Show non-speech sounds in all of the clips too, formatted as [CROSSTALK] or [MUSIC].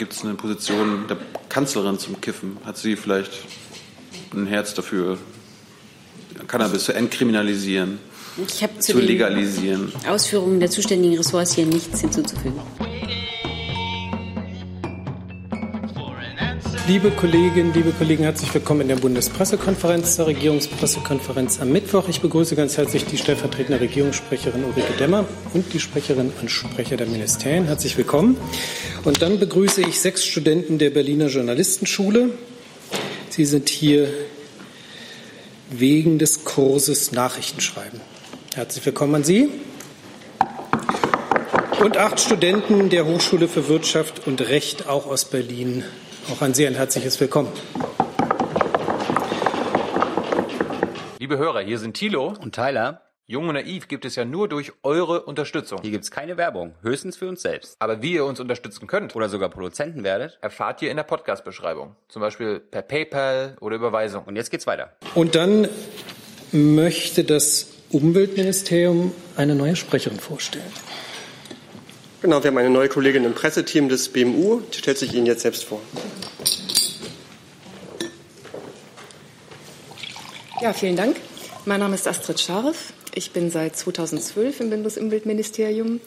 gibt es eine Position der Kanzlerin zum Kiffen? Hat sie vielleicht ein Herz dafür, Cannabis zu entkriminalisieren, Ich habe zu zu legalisieren? Ausführungen der zuständigen Ressorts hier nichts hinzuzufügen. Liebe Kolleginnen, liebe Kollegen, herzlich willkommen in der Bundespressekonferenz, der Regierungspressekonferenz am Mittwoch. Ich begrüße ganz herzlich die stellvertretende Regierungssprecherin Ulrike Demmer und die Sprecherinnen und Sprecher der Ministerien. Herzlich willkommen. Und dann begrüße ich sechs Studenten der Berliner Journalistenschule. Sie sind hier wegen des Kurses Nachrichtenschreiben. Herzlich willkommen an Sie. Und acht Studenten der Hochschule für Wirtschaft und Recht, auch aus Berlin. Auch an Sie ein herzliches Willkommen. Liebe Hörer, hier sind Thilo. Und Tyler, Jung und Naiv gibt es ja nur durch eure Unterstützung. hier gibt's keine Werbung, höchstens für uns selbst. Aber wie ihr uns unterstützen könnt, Oder sogar Produzenten werdet. erfahrt ihr in der Podcast-Beschreibung. Zum Beispiel per PayPal oder Überweisung. Und jetzt geht's weiter. Und dann möchte das Umweltministerium eine neue Sprecherin vorstellen. Genau, wir haben eine neue Kollegin im Presseteam des BMU. Die stellt sich Ihnen jetzt selbst vor. Ja, vielen Dank. Mein Name ist Astrid Scharf. Ich bin seit 2012 im Bundesumweltministerium,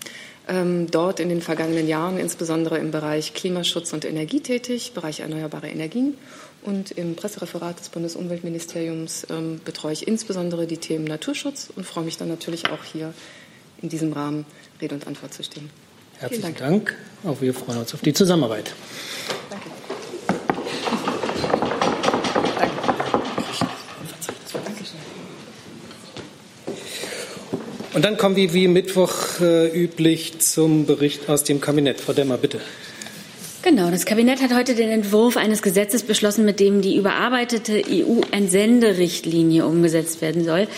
ähm, dort in den vergangenen Jahren insbesondere im Bereich Klimaschutz und Energie tätig, Bereich erneuerbare Energien. Und im Pressereferat des Bundesumweltministeriums ähm, betreue ich insbesondere die Themen Naturschutz und freue mich dann natürlich auch hier in diesem Rahmen Rede und Antwort zu stehen. Herzlichen Vielen Dank. Auch wir freuen uns auf die Zusammenarbeit. Danke. Und dann kommen wir wie Mittwoch äh, üblich zum Bericht aus dem Kabinett. Frau Demmer, bitte. Genau, das Kabinett hat heute den Entwurf eines Gesetzes beschlossen, mit dem die überarbeitete EU-Entsenderichtlinie umgesetzt werden soll.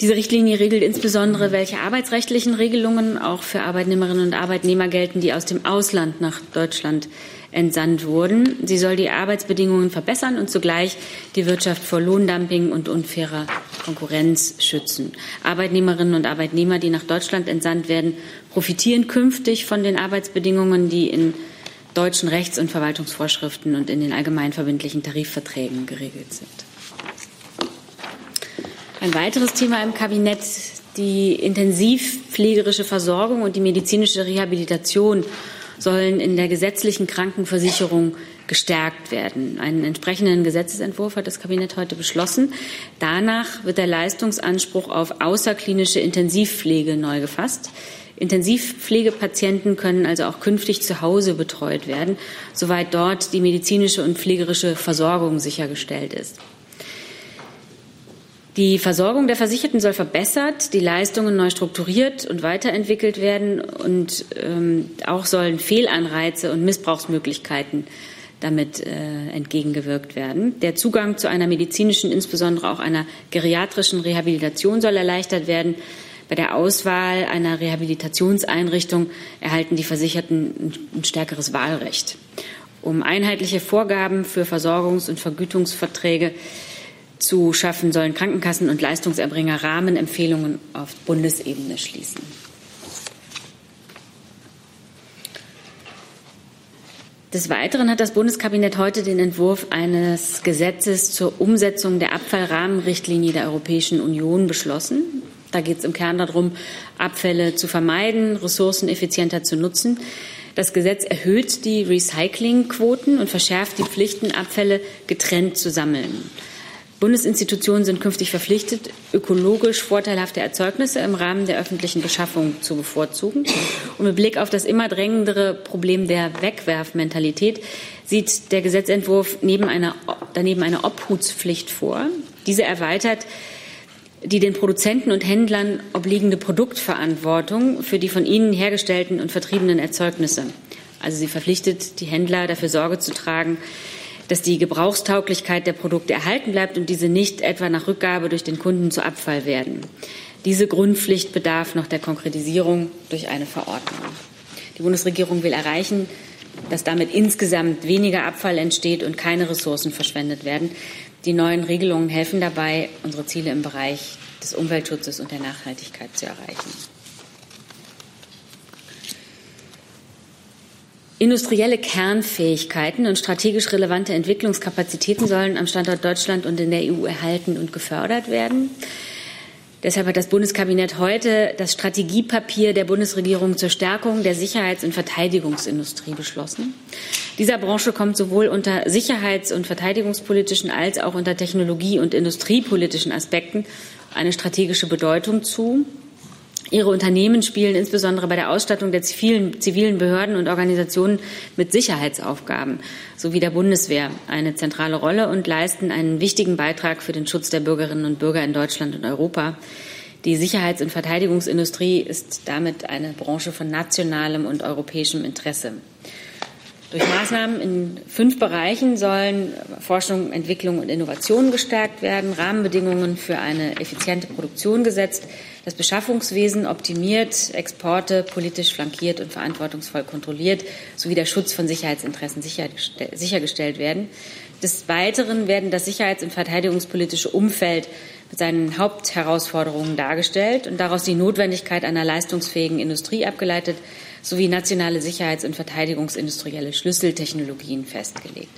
Diese Richtlinie regelt insbesondere, welche arbeitsrechtlichen Regelungen auch für Arbeitnehmerinnen und Arbeitnehmer gelten, die aus dem Ausland nach Deutschland entsandt wurden. Sie soll die Arbeitsbedingungen verbessern und zugleich die Wirtschaft vor Lohndumping und unfairer Konkurrenz schützen. Arbeitnehmerinnen und Arbeitnehmer, die nach Deutschland entsandt werden, profitieren künftig von den Arbeitsbedingungen, die in deutschen Rechts- und Verwaltungsvorschriften und in den allgemein verbindlichen Tarifverträgen geregelt sind. Ein weiteres Thema im Kabinett, die intensivpflegerische Versorgung und die medizinische Rehabilitation sollen in der gesetzlichen Krankenversicherung gestärkt werden. Einen entsprechenden Gesetzesentwurf hat das Kabinett heute beschlossen. Danach wird der Leistungsanspruch auf außerklinische Intensivpflege neu gefasst. Intensivpflegepatienten können also auch künftig zu Hause betreut werden, soweit dort die medizinische und pflegerische Versorgung sichergestellt ist. Die Versorgung der Versicherten soll verbessert, die Leistungen neu strukturiert und weiterentwickelt werden und ähm, auch sollen Fehlanreize und Missbrauchsmöglichkeiten damit äh, entgegengewirkt werden. Der Zugang zu einer medizinischen, insbesondere auch einer geriatrischen Rehabilitation soll erleichtert werden. Bei der Auswahl einer Rehabilitationseinrichtung erhalten die Versicherten ein stärkeres Wahlrecht. Um einheitliche Vorgaben für Versorgungs- und Vergütungsverträge zu schaffen, sollen Krankenkassen und Leistungserbringer Rahmenempfehlungen auf Bundesebene schließen. Des Weiteren hat das Bundeskabinett heute den Entwurf eines Gesetzes zur Umsetzung der Abfallrahmenrichtlinie der Europäischen Union beschlossen. Da geht es im Kern darum, Abfälle zu vermeiden, Ressourcen effizienter zu nutzen. Das Gesetz erhöht die Recyclingquoten und verschärft die Pflichten, Abfälle getrennt zu sammeln. Bundesinstitutionen sind künftig verpflichtet, ökologisch vorteilhafte Erzeugnisse im Rahmen der öffentlichen Beschaffung zu bevorzugen. Und mit Blick auf das immer drängendere Problem der Wegwerfmentalität sieht der Gesetzentwurf neben einer, daneben eine Obhutspflicht vor. Diese erweitert die den Produzenten und Händlern obliegende Produktverantwortung für die von ihnen hergestellten und vertriebenen Erzeugnisse. Also sie verpflichtet die Händler dafür Sorge zu tragen, dass die Gebrauchstauglichkeit der Produkte erhalten bleibt und diese nicht etwa nach Rückgabe durch den Kunden zu Abfall werden. Diese Grundpflicht bedarf noch der Konkretisierung durch eine Verordnung. Die Bundesregierung will erreichen, dass damit insgesamt weniger Abfall entsteht und keine Ressourcen verschwendet werden. Die neuen Regelungen helfen dabei, unsere Ziele im Bereich des Umweltschutzes und der Nachhaltigkeit zu erreichen. Industrielle Kernfähigkeiten und strategisch relevante Entwicklungskapazitäten sollen am Standort Deutschland und in der EU erhalten und gefördert werden. Deshalb hat das Bundeskabinett heute das Strategiepapier der Bundesregierung zur Stärkung der Sicherheits- und Verteidigungsindustrie beschlossen. Dieser Branche kommt sowohl unter sicherheits- und verteidigungspolitischen als auch unter technologie- und industriepolitischen Aspekten eine strategische Bedeutung zu. Ihre Unternehmen spielen insbesondere bei der Ausstattung der zivilen, zivilen Behörden und Organisationen mit Sicherheitsaufgaben sowie der Bundeswehr eine zentrale Rolle und leisten einen wichtigen Beitrag für den Schutz der Bürgerinnen und Bürger in Deutschland und Europa. Die Sicherheits- und Verteidigungsindustrie ist damit eine Branche von nationalem und europäischem Interesse. Durch Maßnahmen in fünf Bereichen sollen Forschung, Entwicklung und Innovation gestärkt werden, Rahmenbedingungen für eine effiziente Produktion gesetzt, das Beschaffungswesen optimiert, Exporte politisch flankiert und verantwortungsvoll kontrolliert, sowie der Schutz von Sicherheitsinteressen sichergestellt werden. Des Weiteren werden das sicherheits- und verteidigungspolitische Umfeld mit seinen Hauptherausforderungen dargestellt und daraus die Notwendigkeit einer leistungsfähigen Industrie abgeleitet sowie nationale Sicherheits- und Verteidigungsindustrielle Schlüsseltechnologien festgelegt.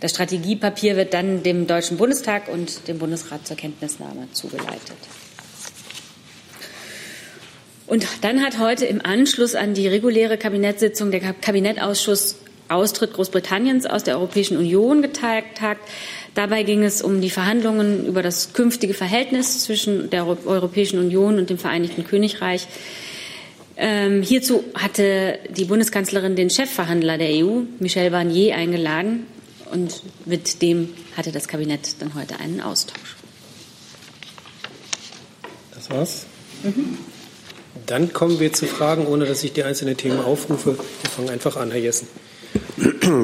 Das Strategiepapier wird dann dem Deutschen Bundestag und dem Bundesrat zur Kenntnisnahme zugeleitet. Und dann hat heute im Anschluss an die reguläre Kabinettssitzung der Kabinettausschuss Austritt Großbritanniens aus der Europäischen Union getagt. Dabei ging es um die Verhandlungen über das künftige Verhältnis zwischen der Europäischen Union und dem Vereinigten Königreich. Ähm, hierzu hatte die Bundeskanzlerin den Chefverhandler der EU, Michel Barnier, eingeladen und mit dem hatte das Kabinett dann heute einen Austausch. Das war's. Mhm. Dann kommen wir zu Fragen, ohne dass ich die einzelnen Themen aufrufe. Wir fangen einfach an, Herr Jessen.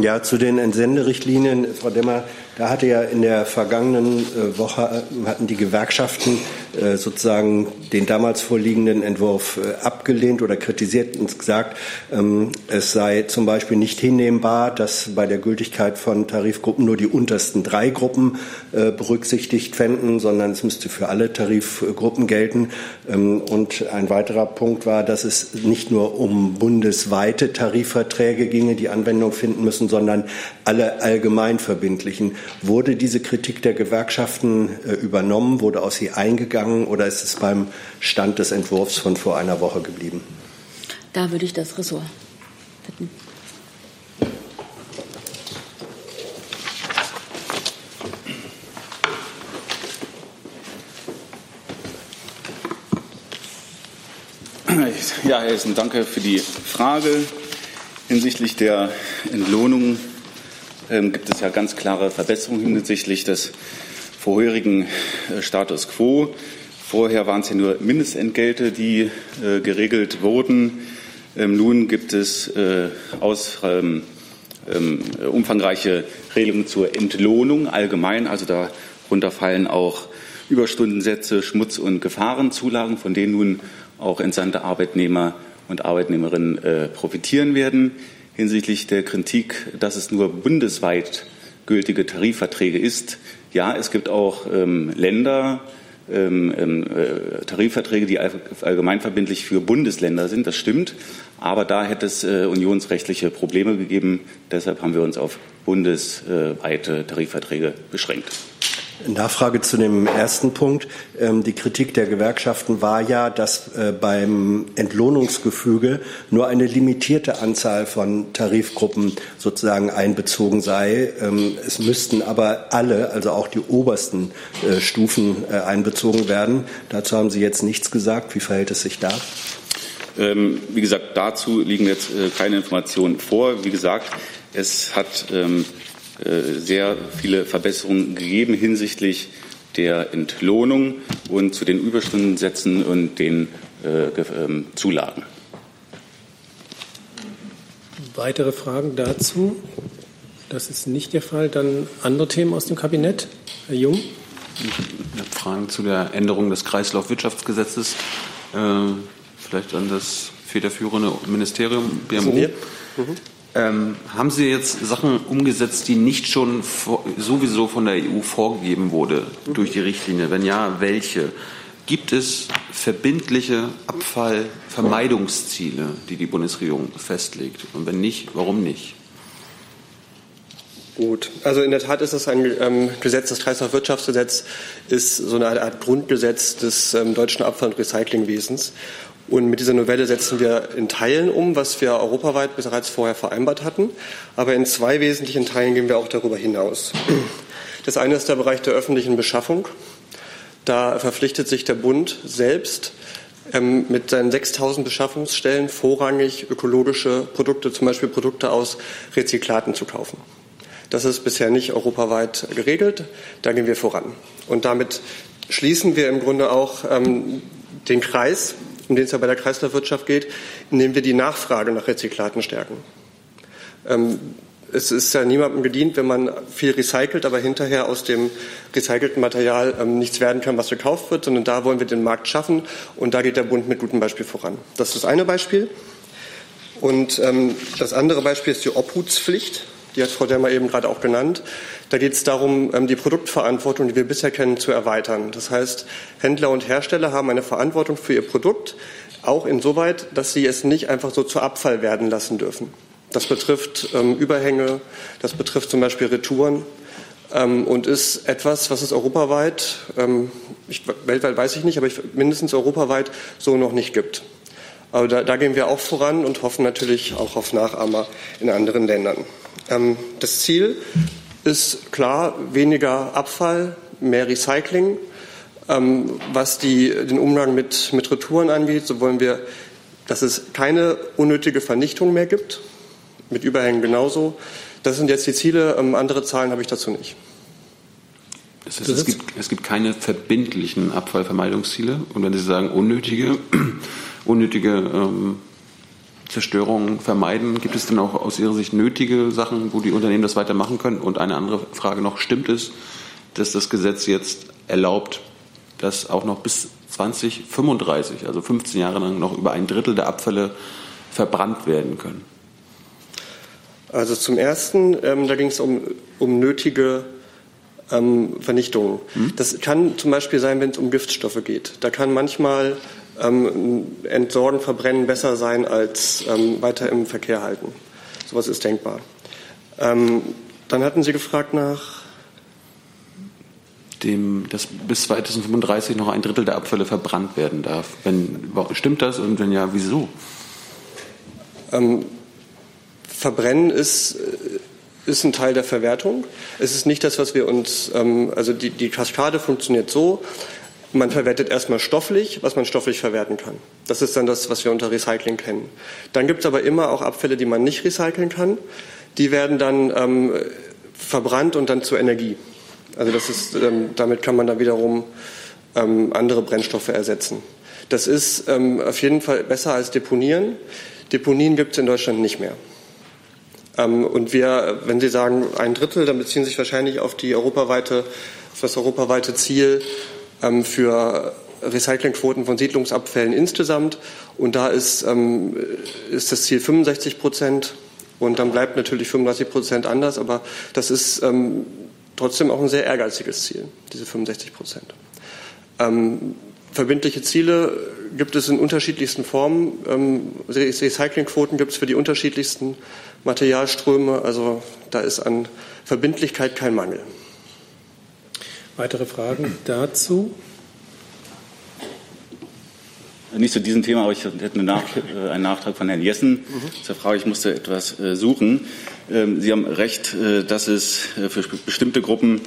Ja, zu den Entsenderichtlinien, Frau Demmer, da hatte ja in der vergangenen äh, Woche äh, hatten die Gewerkschaften äh, sozusagen den damals vorliegenden Entwurf abgelehnt oder kritisiert und gesagt, ähm, es sei zum Beispiel nicht hinnehmbar, dass bei der Gültigkeit von Tarifgruppen nur die untersten drei Gruppen berücksichtigt fänden, sondern es müsste für alle Tarifgruppen gelten. Ähm, und ein weiterer Punkt war, dass es nicht nur um bundesweite Tarifverträge ginge, die Anwendung finden müssen, sondern alle allgemeinverbindlichen. Wurde diese Kritik der Gewerkschaften äh, übernommen, wurde aus sie eingegangen oder ist es beim Stand des Entwurfs von vor einer Woche geblieben? Da würde ich das Ressort bitten. Ja, Herr Hessen, danke für die Frage. Hinsichtlich der Entlohnung ähm, gibt es ja ganz klare Verbesserungen hinsichtlich des vorherigen äh, Status quo. Vorher waren es ja nur Mindestentgelte, die äh, geregelt wurden. Ähm, nun gibt es äh, aus, ähm, ähm umfangreiche Regelungen zur Entlohnung allgemein. Also darunter fallen auch Überstundensätze, Schmutz- und Gefahrenzulagen, von denen nun auch entsandte Arbeitnehmer und Arbeitnehmerinnen äh, profitieren werden hinsichtlich der Kritik, dass es nur bundesweit gültige Tarifverträge ist. Ja, es gibt auch ähm, Länder, ähm, ähm, äh, Tarifverträge, die allgemeinverbindlich für Bundesländer sind. Das stimmt. Aber da hätte es äh, unionsrechtliche Probleme gegeben. Deshalb haben wir uns auf bundesweite Tarifverträge beschränkt. Nachfrage zu dem ersten Punkt. Ähm, die Kritik der Gewerkschaften war ja, dass äh, beim Entlohnungsgefüge nur eine limitierte Anzahl von Tarifgruppen sozusagen einbezogen sei. Ähm, es müssten aber alle, also auch die obersten äh, Stufen äh, einbezogen werden. Dazu haben Sie jetzt nichts gesagt. Wie verhält es sich da? Ähm, wie gesagt, dazu liegen jetzt keine Informationen vor. Wie gesagt, es hat sehr viele Verbesserungen gegeben hinsichtlich der Entlohnung und zu den Überstundensätzen und den äh, ähm, Zulagen. Weitere Fragen dazu? Das ist nicht der Fall. Dann andere Themen aus dem Kabinett. Herr Jung. Ich habe Fragen zu der Änderung des Kreislaufwirtschaftsgesetzes. Äh, vielleicht an das federführende Ministerium BMU. Mhm. Ähm, haben Sie jetzt Sachen umgesetzt, die nicht schon vor, sowieso von der EU vorgegeben wurde durch die Richtlinie? Wenn ja, welche? Gibt es verbindliche Abfallvermeidungsziele, die die Bundesregierung festlegt? Und wenn nicht, warum nicht? Gut, also in der Tat ist das ein ähm, Gesetz, das Kreislaufwirtschaftsgesetz ist so eine Art Grundgesetz des ähm, deutschen Abfall- und Recyclingwesens. Und mit dieser Novelle setzen wir in Teilen um, was wir europaweit bereits vorher vereinbart hatten. Aber in zwei wesentlichen Teilen gehen wir auch darüber hinaus. Das eine ist der Bereich der öffentlichen Beschaffung. Da verpflichtet sich der Bund selbst, ähm, mit seinen 6000 Beschaffungsstellen vorrangig ökologische Produkte, zum Beispiel Produkte aus Rezyklaten zu kaufen. Das ist bisher nicht europaweit geregelt. Da gehen wir voran. Und damit schließen wir im Grunde auch ähm, den Kreis, um den es ja bei der Kreislaufwirtschaft geht, indem wir die Nachfrage nach Rezyklaten stärken. Ähm, es ist ja niemandem gedient, wenn man viel recycelt, aber hinterher aus dem recycelten Material ähm, nichts werden kann, was gekauft wird, sondern da wollen wir den Markt schaffen und da geht der Bund mit gutem Beispiel voran. Das ist das eine Beispiel. Und ähm, das andere Beispiel ist die Obhutspflicht. Die hat Frau Demmer eben gerade auch genannt. Da geht es darum, ähm, die Produktverantwortung, die wir bisher kennen, zu erweitern. Das heißt, Händler und Hersteller haben eine Verantwortung für ihr Produkt, auch insoweit, dass sie es nicht einfach so zu Abfall werden lassen dürfen. Das betrifft ähm, Überhänge, das betrifft zum Beispiel Retouren ähm, und ist etwas, was es europaweit, ich, weltweit weiß ich nicht, aber ich, mindestens europaweit so noch nicht gibt. Aber da, da, gehen wir auch voran und hoffen natürlich auch auf Nachahmer in anderen Ländern. Ähm, das Ziel ist klar, weniger Abfall, mehr Recycling. Ähm, was die, den Umgang mit, mit Retouren angeht, so wollen wir, dass es keine unnötige Vernichtung mehr gibt mit Überhängen genauso. Das sind jetzt die Ziele. Ähm, andere Zahlen habe ich dazu nicht. Das heißt, es, gibt, es gibt keine verbindlichen Abfallvermeidungsziele. Und wenn Sie sagen unnötige, [CLEARS THROAT] unnötige ähm, Zerstörung vermeiden, gibt es denn auch aus Ihrer Sicht nötige Sachen, wo die Unternehmen das weitermachen können? Und eine andere Frage noch, stimmt es, dass das Gesetz jetzt erlaubt, dass auch noch bis 2035, also 15 Jahre lang, noch über ein Drittel der Abfälle verbrannt werden können? Also zum Ersten, ähm, da ging es um, um nötige ähm, Vernichtungen. Hm? Das kann zum Beispiel sein, wenn es um Giftstoffe geht. Da kann manchmal ähm, Entsorgen, Verbrennen besser sein als ähm, weiter im Verkehr halten. Sowas ist denkbar. Ähm, dann hatten Sie gefragt nach dem, dass bis 2035 noch ein Drittel der Abfälle verbrannt werden darf. Wenn, stimmt das und wenn ja, wieso? Ähm, Verbrennen ist, ist ein Teil der Verwertung. Es ist nicht das, was wir uns, ähm, also die, die Kaskade funktioniert so, man verwertet erstmal stofflich, was man stofflich verwerten kann. Das ist dann das, was wir unter Recycling kennen. Dann gibt es aber immer auch Abfälle, die man nicht recyceln kann. Die werden dann ähm, verbrannt und dann zur Energie. Also das ist, ähm, damit kann man dann wiederum ähm, andere Brennstoffe ersetzen. Das ist ähm, auf jeden Fall besser als Deponieren. Deponien gibt es in Deutschland nicht mehr. Ähm, und wir, wenn Sie sagen ein Drittel, dann beziehen Sie sich wahrscheinlich auf die europaweite, auf das europaweite Ziel für Recyclingquoten von Siedlungsabfällen insgesamt. Und da ist, ähm, ist das Ziel 65 Prozent. Und dann bleibt natürlich 35 Prozent anders. Aber das ist trotzdem auch ein sehr ehrgeiziges Ziel, diese 65 Prozent. verbindliche Ziele gibt es in unterschiedlichsten Formen. Recyclingquoten gibt es für die unterschiedlichsten Materialströme. Also da ist an Verbindlichkeit kein Mangel. Weitere Fragen dazu? Nicht zu diesem Thema, aber ich hätte äh, einen Nachtrag von Herrn Jessen mhm. zur Frage. Ich musste etwas äh, suchen. Ähm, Sie haben recht, äh, dass es für bestimmte Gruppen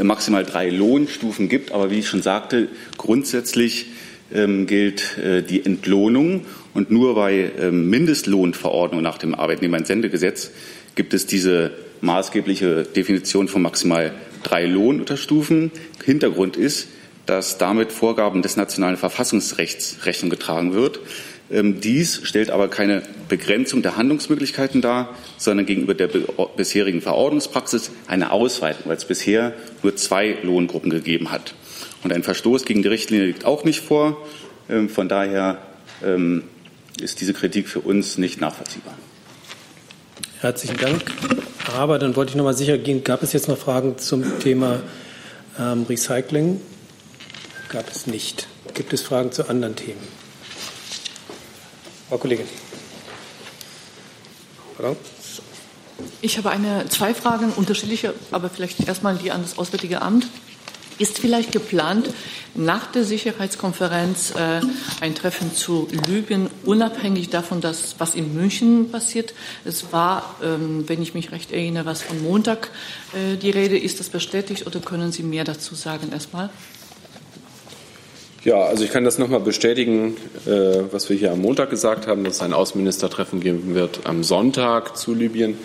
maximal drei Lohnstufen gibt. Aber wie ich schon sagte, grundsätzlich ähm, gilt die Entlohnung. Und nur bei ähm, Mindestlohnverordnung nach dem Arbeitnehmerentsendegesetz gibt es diese maßgebliche Definition von maximal drei Lohnunterstufen. Hintergrund ist, dass damit Vorgaben des nationalen Verfassungsrechts Rechnung getragen wird. Ähm, dies stellt aber keine Begrenzung der Handlungsmöglichkeiten dar, sondern gegenüber der bisherigen Verordnungspraxis eine Ausweitung, weil es bisher nur zwei Lohngruppen gegeben hat. Und ein Verstoß gegen die Richtlinie liegt auch nicht vor. Ähm, von daher ähm, ist diese Kritik für uns nicht nachvollziehbar. Herzlichen Dank. Aber dann wollte ich noch mal sicher gehen, gab es jetzt noch Fragen zum Thema ähm, Recycling? Gab es nicht. Gibt es Fragen zu anderen Themen? Frau Kollegin. Pardon? Ich habe eine, zwei Fragen, unterschiedliche, aber vielleicht erstmal die an das Auswärtige Amt. Ist vielleicht geplant, nach der Sicherheitskonferenz äh, ein Treffen zu Libyen, unabhängig davon, dass, was in München passiert? Es war, ähm, wenn ich mich recht erinnere, was von Montag äh, die Rede. Ist das bestätigt oder können Sie mehr dazu sagen erstmal? Ja, also ich kann das nochmal bestätigen, äh, was wir hier am Montag gesagt haben, dass es ein Außenministertreffen geben wird am Sonntag zu Libyen.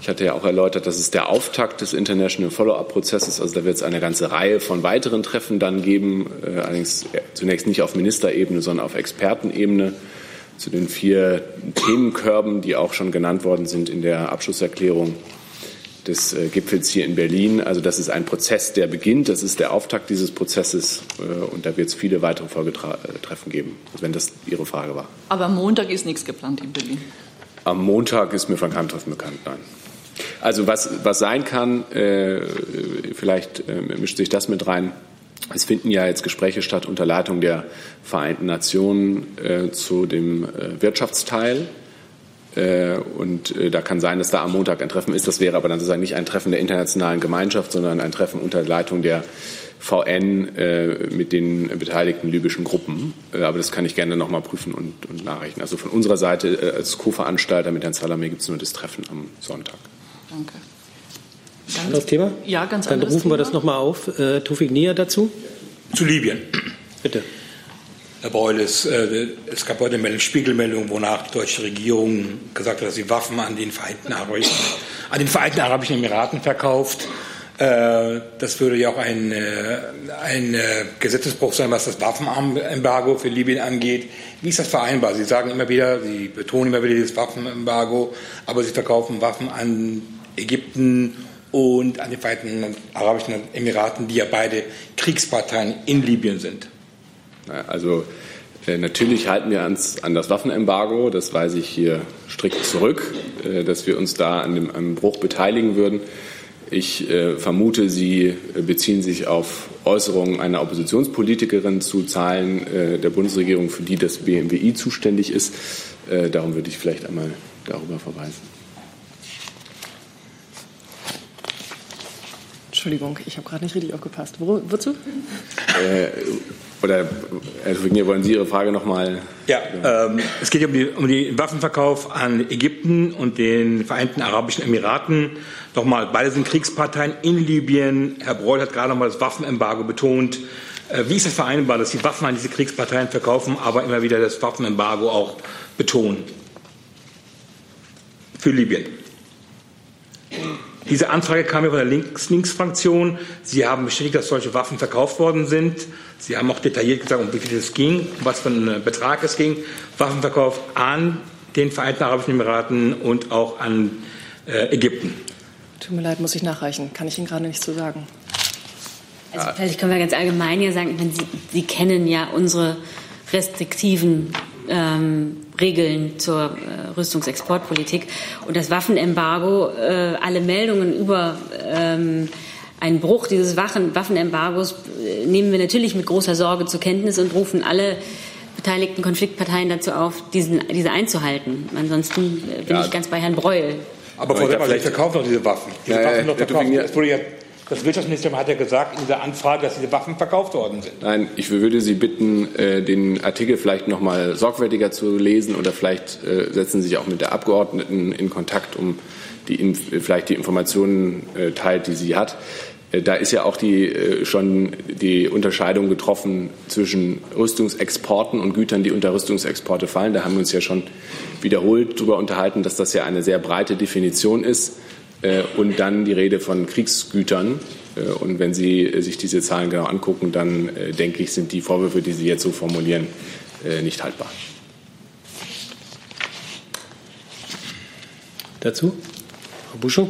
Ich hatte ja auch erläutert, das ist der Auftakt des International Follow-up-Prozesses. Also da wird es eine ganze Reihe von weiteren Treffen dann geben, äh, allerdings zunächst nicht auf Ministerebene, sondern auf Expertenebene zu den vier Themenkörben, die auch schon genannt worden sind in der Abschlusserklärung des äh, Gipfels hier in Berlin. Also das ist ein Prozess, der beginnt. Das ist der Auftakt dieses Prozesses äh, und da wird es viele weitere Folgetreffen geben, wenn das Ihre Frage war. Aber Montag ist nichts geplant in Berlin. Am Montag ist mir von keinem Treffen bekannt, nein. Also was, was sein kann, äh, vielleicht äh, mischt sich das mit rein. Es finden ja jetzt Gespräche statt unter Leitung der Vereinten Nationen äh, zu dem äh, Wirtschaftsteil. Äh, und äh, da kann sein, dass da am Montag ein Treffen ist. Das wäre aber dann sozusagen nicht ein Treffen der internationalen Gemeinschaft, sondern ein Treffen unter Leitung der VN äh, mit den beteiligten libyschen Gruppen. Äh, aber das kann ich gerne noch mal prüfen und, und nachrechnen. Also von unserer Seite äh, als Co-Veranstalter mit Herrn Salamé gibt es nur das Treffen am Sonntag. Danke. Anderes Thema? Ja, ganz Dann rufen Thema. wir das noch mal auf. Äh, Tufik Nia dazu? Zu Libyen. Bitte. Herr Beul, es, äh, es gab heute eine Spiegelmeldung, wonach die deutsche Regierung gesagt hat, dass sie Waffen an den Vereinten Arabischen, an den Vereinigten Arabischen Emiraten verkauft. Äh, das würde ja auch ein, äh, ein äh, Gesetzesbruch sein, was das Waffenembargo für Libyen angeht. Wie ist das vereinbar? Sie sagen immer wieder, Sie betonen immer wieder dieses Waffenembargo, aber Sie verkaufen Waffen an Ägypten und an die Vereinigten Arabischen Emiraten, die ja beide Kriegsparteien in Libyen sind. Also Natürlich halten wir uns an das Waffenembargo, das weise ich hier strikt zurück, dass wir uns da an dem, am Bruch beteiligen würden. Ich äh, vermute, Sie beziehen sich auf Äußerungen einer Oppositionspolitikerin zu Zahlen äh, der Bundesregierung, für die das BMWI zuständig ist. Äh, darum würde ich vielleicht einmal darüber verweisen. Entschuldigung, ich habe gerade nicht richtig aufgepasst. Wo, wozu? Oder Herr Fignier, wollen Sie Ihre Frage noch mal? Ja, ähm, es geht um, die, um den Waffenverkauf an Ägypten und den Vereinten Arabischen Emiraten. Nochmal, beide sind Kriegsparteien in Libyen. Herr Breul hat gerade nochmal das Waffenembargo betont. Äh, wie ist es vereinbar, dass Sie Waffen an diese Kriegsparteien verkaufen, aber immer wieder das Waffenembargo auch betonen? Für Libyen. Diese Anfrage kam ja von der Links-Links-Fraktion. Sie haben bestätigt, dass solche Waffen verkauft worden sind. Sie haben auch detailliert gesagt, um wie viel es ging, um was für einen Betrag es ging. Waffenverkauf an den Vereinigten Arabischen Emiraten und auch an äh, Ägypten. Tut mir leid, muss ich nachreichen. Kann ich Ihnen gerade nichts zu sagen. Also vielleicht können wir ganz allgemein ja sagen, wenn Sie, Sie kennen ja unsere restriktiven ähm, Regeln zur äh, Rüstungsexportpolitik. Und das Waffenembargo, äh, alle Meldungen über ähm, einen Bruch dieses Waffen Waffenembargos äh, nehmen wir natürlich mit großer Sorge zur Kenntnis und rufen alle beteiligten Konfliktparteien dazu auf, diesen, diese einzuhalten. Ansonsten äh, bin Ja. ich ganz bei Herrn Breul. Aber Frau hab Sie vielleicht- verkaufen doch diese Waffen. Diese Ja, ja, Waffen Herr verkauft. Tübinger- Es wurde ja, das Wirtschaftsministerium hat ja gesagt in dieser Anfrage, dass diese Waffen verkauft worden sind. Nein, ich würde Sie bitten, äh, den Artikel vielleicht noch mal sorgfältiger zu lesen oder vielleicht äh, setzen Sie sich auch mit der Abgeordneten in Kontakt, um die vielleicht die Informationen äh, teilt, die sie hat. Da ist ja auch die, schon die Unterscheidung getroffen zwischen Rüstungsexporten und Gütern, die unter Rüstungsexporte fallen. Da haben wir uns ja schon wiederholt darüber unterhalten, dass das ja eine sehr breite Definition ist. Äh, Und dann die Rede von Kriegsgütern. Äh, Und wenn Sie äh, sich diese Zahlen genau angucken, dann denke ich, sind die Vorwürfe, die Sie jetzt so formulieren, nicht haltbar. Dazu? Frau Buschow?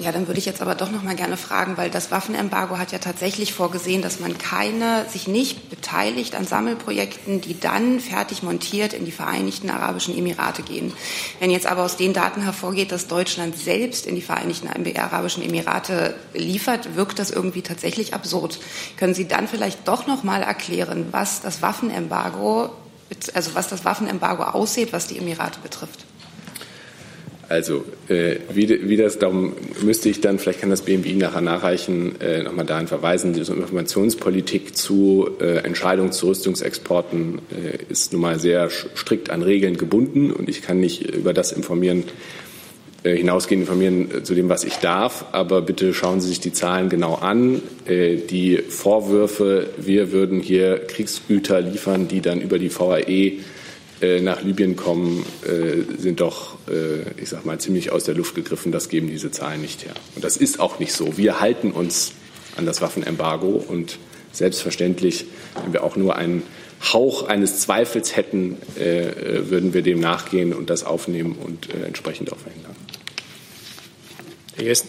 Ja, dann würde ich jetzt aber doch noch mal gerne fragen, weil das Waffenembargo hat ja tatsächlich vorgesehen, dass man keine, sich nicht beteiligt an Sammelprojekten, die dann fertig montiert in die Vereinigten Arabischen Emirate gehen. Wenn jetzt aber aus den Daten hervorgeht, dass Deutschland selbst in die Vereinigten Arabischen Emirate liefert, wirkt das irgendwie tatsächlich absurd. Können Sie dann vielleicht doch noch mal erklären, was das Waffenembargo, also was das Waffenembargo aussieht, was die Emirate betrifft? Also, äh, wie, wie, das, darum müsste ich dann, vielleicht kann das BMWI nachher nachreichen, äh, nochmal dahin verweisen, diese Informationspolitik zu äh, Entscheidungen zu Rüstungsexporten äh, ist nun mal sehr strikt an Regeln gebunden und ich kann nicht über das informieren, äh, hinausgehend informieren äh, zu dem, was ich darf. Aber bitte schauen Sie sich die Zahlen genau an. Äh, die Vorwürfe, wir würden hier Kriegsgüter liefern, die dann über die VAE nach Libyen kommen, äh, sind doch, äh, ich sag mal, ziemlich aus der Luft gegriffen. Das geben diese Zahlen nicht her. Und das ist auch nicht so. Wir halten uns an das Waffenembargo und selbstverständlich, wenn wir auch nur einen Hauch eines Zweifels hätten, würden wir dem nachgehen und das aufnehmen und entsprechend auch verhindern. Herr Jessen.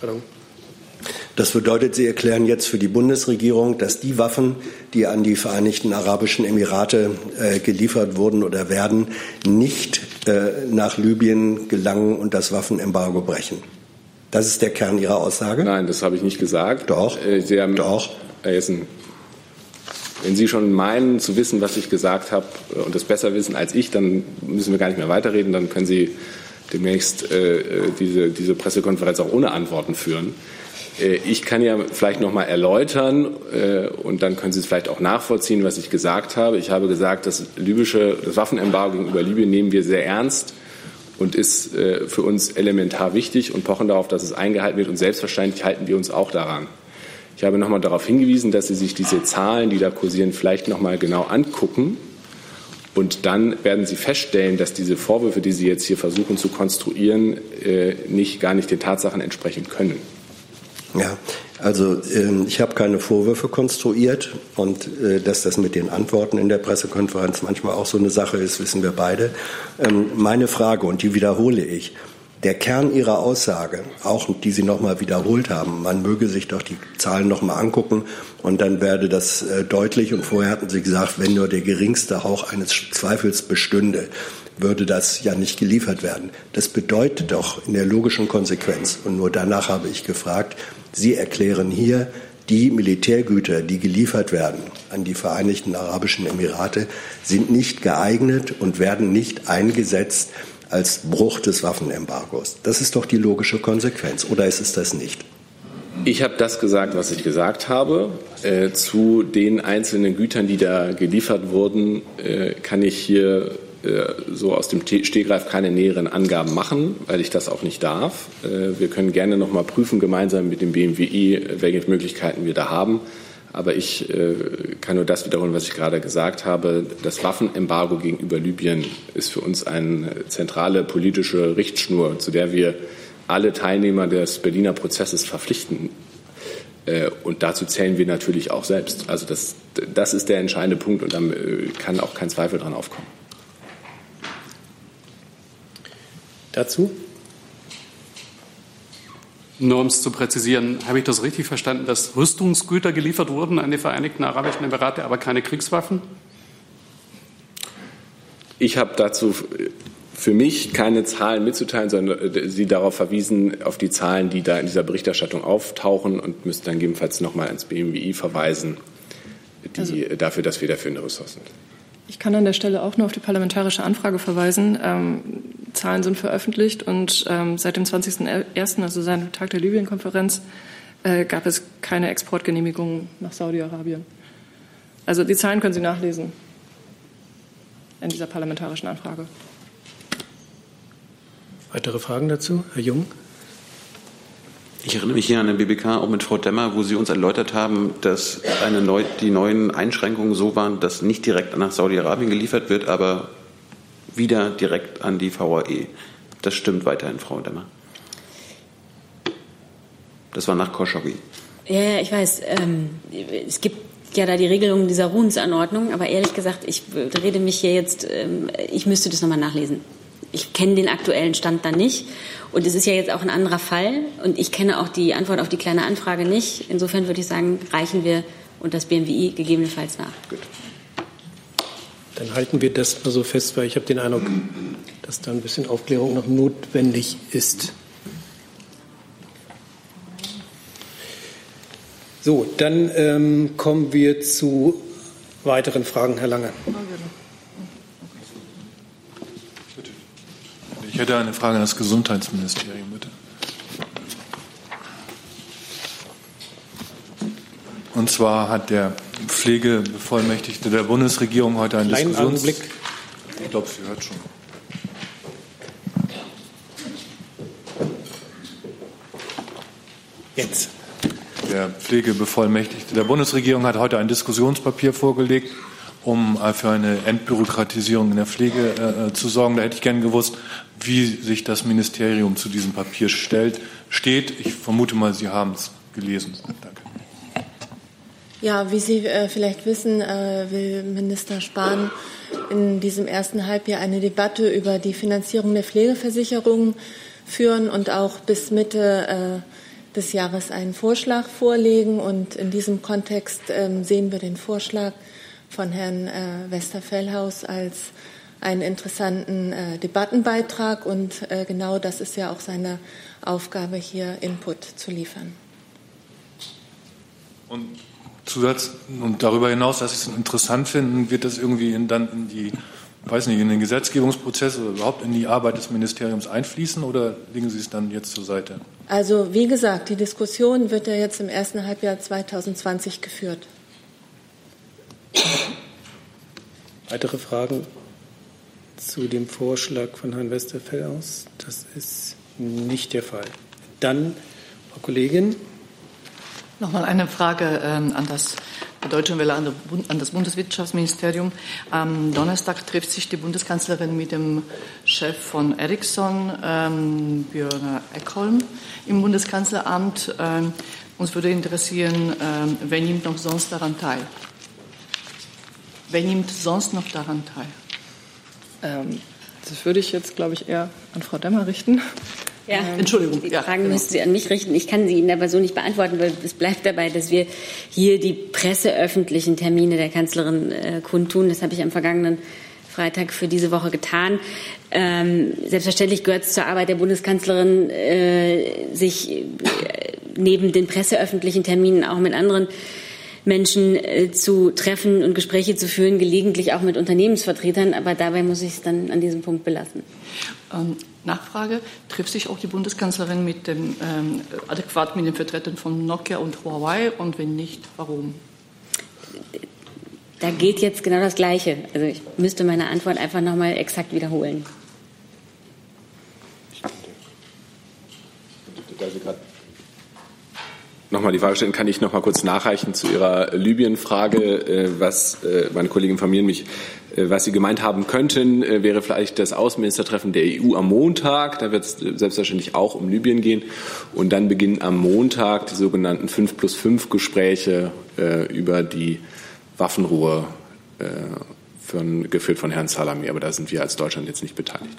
Pardon. Das bedeutet, Sie erklären jetzt für die Bundesregierung, dass die Waffen, die an die Vereinigten Arabischen Emirate äh, geliefert wurden oder werden, nicht äh, nach Libyen gelangen und das Waffenembargo brechen. Das ist der Kern Ihrer Aussage? Nein, das habe ich nicht gesagt. Doch. Äh, Sie haben, Doch. Herr Jessen, wenn Sie schon meinen zu wissen, was ich gesagt habe äh, und das besser wissen als ich, dann müssen wir gar nicht mehr weiterreden. Dann können Sie demnächst äh, äh diese, diese Pressekonferenz auch ohne Antworten führen. Äh, ich kann ja vielleicht noch mal erläutern äh, und dann können Sie es vielleicht auch nachvollziehen, was ich gesagt habe. Ich habe gesagt, das libysche das Waffenembargo gegenüber Libyen nehmen wir sehr ernst und ist äh, für uns elementar wichtig und pochen darauf, dass es eingehalten wird. Und selbstverständlich halten wir uns auch daran. Ich habe noch mal darauf hingewiesen, dass Sie sich diese Zahlen, die da kursieren, vielleicht noch mal genau angucken. Und dann werden Sie feststellen, dass diese Vorwürfe, die Sie jetzt hier versuchen zu konstruieren, nicht, gar nicht den Tatsachen entsprechen können. Ja, also ähm, ich habe keine Vorwürfe konstruiert und äh, dass das mit den Antworten in der Pressekonferenz manchmal auch so eine Sache ist, wissen wir beide. Ähm, meine Frage, und die wiederhole ich, der Kern Ihrer Aussage, auch die Sie noch mal wiederholt haben, man möge sich doch die Zahlen noch mal angucken und dann werde das äh, deutlich. Und vorher hatten Sie gesagt, wenn nur der geringste Hauch eines Zweifels bestünde, würde das ja nicht geliefert werden. Das bedeutet doch in der logischen Konsequenz, und nur danach habe ich gefragt, Sie erklären hier, die Militärgüter, die geliefert werden an die Vereinigten Arabischen Emirate, sind nicht geeignet und werden nicht eingesetzt als Bruch des Waffenembargos. Das ist doch die logische Konsequenz, oder ist es das nicht? Ich habe das gesagt, was ich gesagt habe. Äh, zu den einzelnen Gütern, die da geliefert wurden, äh, kann ich hier so aus dem Stegreif keine näheren Angaben machen, weil ich das auch nicht darf. Äh, wir können gerne noch mal prüfen, gemeinsam mit dem BMWI, welche Möglichkeiten wir da haben. Aber ich äh, kann nur das wiederholen, was ich gerade gesagt habe. Das Waffenembargo gegenüber Libyen ist für uns eine zentrale politische Richtschnur, zu der wir alle Teilnehmer des Berliner Prozesses verpflichten. Und dazu zählen wir natürlich auch selbst. Also das, das ist der entscheidende Punkt und da kann auch kein Zweifel dran aufkommen. Dazu? Nur um es zu präzisieren, habe ich das richtig verstanden, dass Rüstungsgüter geliefert wurden an die Vereinigten Arabischen Emirate, aber keine Kriegswaffen? Ich habe dazu für mich keine Zahlen mitzuteilen, sondern äh, Sie darauf verwiesen, auf die Zahlen, die da in dieser Berichterstattung auftauchen und müsste dann gegebenenfalls nochmal ans BMWI verweisen, die, also, dafür, dass wir dafür eine Ressourcen sind. Ich kann an der Stelle auch nur auf die parlamentarische Anfrage verweisen. Ähm, Zahlen sind veröffentlicht und ähm, seit dem 20.01., also seit Tag der Libyen-Konferenz, äh, gab es keine Exportgenehmigungen nach Saudi-Arabien. Also die Zahlen können Sie nachlesen in dieser parlamentarischen Anfrage. Weitere Fragen dazu? Herr Jung? Ich erinnere mich hier an den BBK, auch mit Frau Demmer, wo Sie uns erläutert haben, dass neu, die neuen Einschränkungen so waren, dass nicht direkt nach Saudi-Arabien geliefert wird, aber wieder direkt an die VAE. Das stimmt weiterhin, Frau Demmer. Das war nach Khashoggi. Ja, ja, ich weiß. Ähm, es gibt ja da die Regelung dieser Ruhensanordnung, aber ehrlich gesagt, ich rede mich hier jetzt, ähm, ich müsste das nochmal nachlesen. Ich kenne den aktuellen Stand da nicht. Und es ist ja jetzt auch ein anderer Fall. Und ich kenne auch die Antwort auf die kleine Anfrage nicht. Insofern würde ich sagen, reichen wir und das BMWI gegebenenfalls nach. Gut. Dann halten wir das mal so fest, weil ich habe den Eindruck, dass da ein bisschen Aufklärung noch notwendig ist. So, dann ähm, kommen wir zu weiteren Fragen, Herr Lange. Ich hätte eine Frage an das Gesundheitsministerium, bitte. Und zwar hat der Pflegebevollmächtigte der Bundesregierung heute einen Kleinen Diskussions... Augenblick. Ich glaube, sie hört schon. Jetzt. Der Pflegebevollmächtigte der Bundesregierung hat heute ein Diskussionspapier vorgelegt, um äh, für eine Entbürokratisierung in der Pflege äh, zu sorgen. Da hätte ich gerne gewusst, wie sich das Ministerium zu diesem Papier stellt, steht. Ich vermute mal, Sie haben es gelesen. Danke. Ja, wie Sie äh, vielleicht wissen, äh, will Minister Spahn in diesem ersten Halbjahr eine Debatte über die Finanzierung der Pflegeversicherung führen und auch bis Mitte äh, des Jahres einen Vorschlag vorlegen. Und in diesem Kontext ähm, sehen wir den Vorschlag von Herrn äh, Westerfellhaus als einen interessanten äh, Debattenbeitrag. Und äh, genau das ist ja auch seine Aufgabe, hier Input zu liefern. Und Zusatz und darüber hinaus, dass Sie es interessant finden, wird das irgendwie in, dann in die, weiß nicht, in den Gesetzgebungsprozess oder überhaupt in die Arbeit des Ministeriums einfließen oder legen Sie es dann jetzt zur Seite? Also wie gesagt, die Diskussion wird ja jetzt im ersten Halbjahr 2020 geführt. Weitere Fragen zu dem Vorschlag von Herrn Westerfell aus? Das ist nicht der Fall. Dann, Frau Kollegin. Nochmal eine Frage ähm, an das der Deutschen an, das Bundeswirtschaftsministerium. Am Donnerstag trifft sich die Bundeskanzlerin mit dem Chef von Ericsson, ähm, Björn Eckholm, im Bundeskanzleramt. Ähm, uns würde interessieren, wer nimmt noch sonst daran teil? Wer nimmt sonst noch daran teil? Ähm, das würde ich jetzt, glaube ich, eher an Frau Demmer richten. Ja, Entschuldigung. Die Fragen genau. müssen Sie an mich richten. Ich kann sie Ihnen aber so nicht beantworten, weil es bleibt dabei, dass wir hier die presseöffentlichen Termine der Kanzlerin äh, kundtun. Das habe ich am vergangenen Freitag für diese Woche getan. Ähm, selbstverständlich gehört es zur Arbeit der Bundeskanzlerin, äh, sich äh, neben den presseöffentlichen Terminen auch mit anderen Menschen äh, zu treffen und Gespräche zu führen, gelegentlich auch mit Unternehmensvertretern. Aber dabei muss ich es dann an diesem Punkt belassen. Ähm, Nachfrage, trifft sich auch die Bundeskanzlerin mit dem, ähm, adäquat mit den Vertretern von Nokia und Huawei und wenn nicht, warum? Da gilt jetzt genau das Gleiche. Also ich müsste meine Antwort einfach nochmal exakt wiederholen. Da Sie gerade nochmal die Frage stellen, kann ich noch mal kurz nachreichen zu Ihrer Libyen-Frage, äh, was äh, meine Kollegen informieren mich, äh, was Sie gemeint haben könnten, wäre vielleicht das Außenministertreffen der EU am Montag. Da wird es selbstverständlich auch um Libyen gehen. Und dann beginnen am Montag die sogenannten 5 plus 5 Gespräche über die Waffenruhe, von, geführt von Herrn Salami. Aber da sind wir als Deutschland jetzt nicht beteiligt.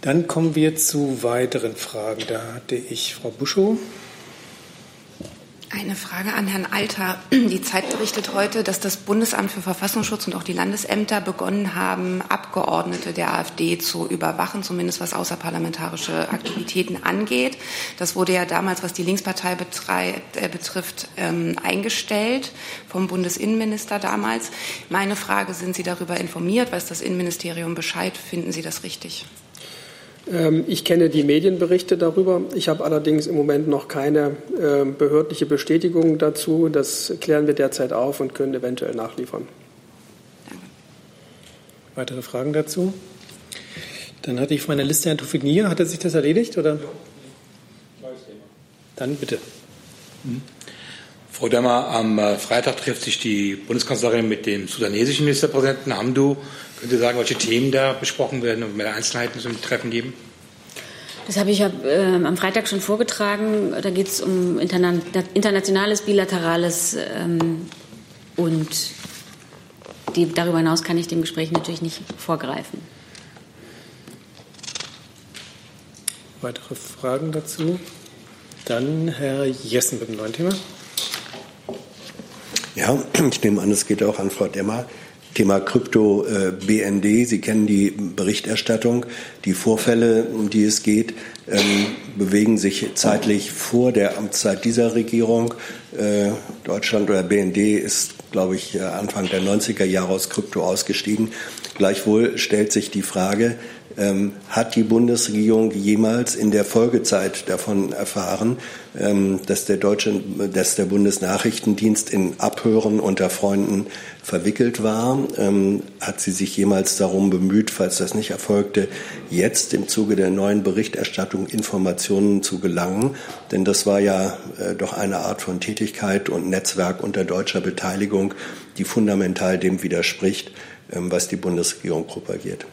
Dann kommen wir zu weiteren Fragen. Da hatte ich Frau Buschow. Eine Frage an Herrn Alter. Die Zeit berichtet heute, dass das Bundesamt für Verfassungsschutz und auch die Landesämter begonnen haben, Abgeordnete der AfD zu überwachen, zumindest was außerparlamentarische Aktivitäten angeht. Das wurde ja damals, was die Linkspartei äh, betrifft, ähm, eingestellt vom Bundesinnenminister damals. Meine Frage, sind Sie darüber informiert? Weiß das Innenministerium Bescheid? Finden Sie das richtig? Ähm, ich kenne die Medienberichte darüber. Ich habe allerdings im Moment noch keine ähm, behördliche Bestätigung dazu. Das klären wir derzeit auf und können eventuell nachliefern. Weitere Fragen dazu? Dann hatte ich auf meiner Liste Herrn Toufignier. Hat er sich das erledigt? Oder? Dann bitte. Mhm. Frau Dämmer, am äh, Freitag trifft sich die Bundeskanzlerin mit dem sudanesischen Ministerpräsidenten Hamdu. Können Sie sagen, welche Themen da besprochen werden und mehr Einzelheiten zum Treffen geben? Das habe ich ähm, am Freitag schon vorgetragen. Da geht es um internationales, bilaterales ähm, und die, darüber hinaus kann ich dem Gespräch natürlich nicht vorgreifen. Weitere Fragen dazu? Dann Herr Jessen mit dem neuen Thema. Ja, [CLEARS THROAT] ich nehme an, es geht auch an Frau Demmer. Thema Krypto äh, BND. Sie kennen die Berichterstattung. Die Vorfälle, um die es geht, ähm, bewegen sich zeitlich vor der Amtszeit dieser Regierung. Äh, Deutschland oder BND ist, glaube ich, äh, Anfang der 90er Jahre aus Krypto ausgestiegen. Gleichwohl stellt sich die Frage, ähm, hat die Bundesregierung jemals in der Folgezeit davon erfahren, ähm, dass der deutsche, dass der Bundesnachrichtendienst in Abhören unter Freunden verwickelt war? Ähm, hat sie sich jemals darum bemüht, falls das nicht erfolgte, jetzt im Zuge der neuen Berichterstattung Informationen zu gelangen? Denn das war ja äh, doch eine Art von Tätigkeit und Netzwerk unter deutscher Beteiligung, die fundamental dem widerspricht, ähm, was die Bundesregierung propagiert.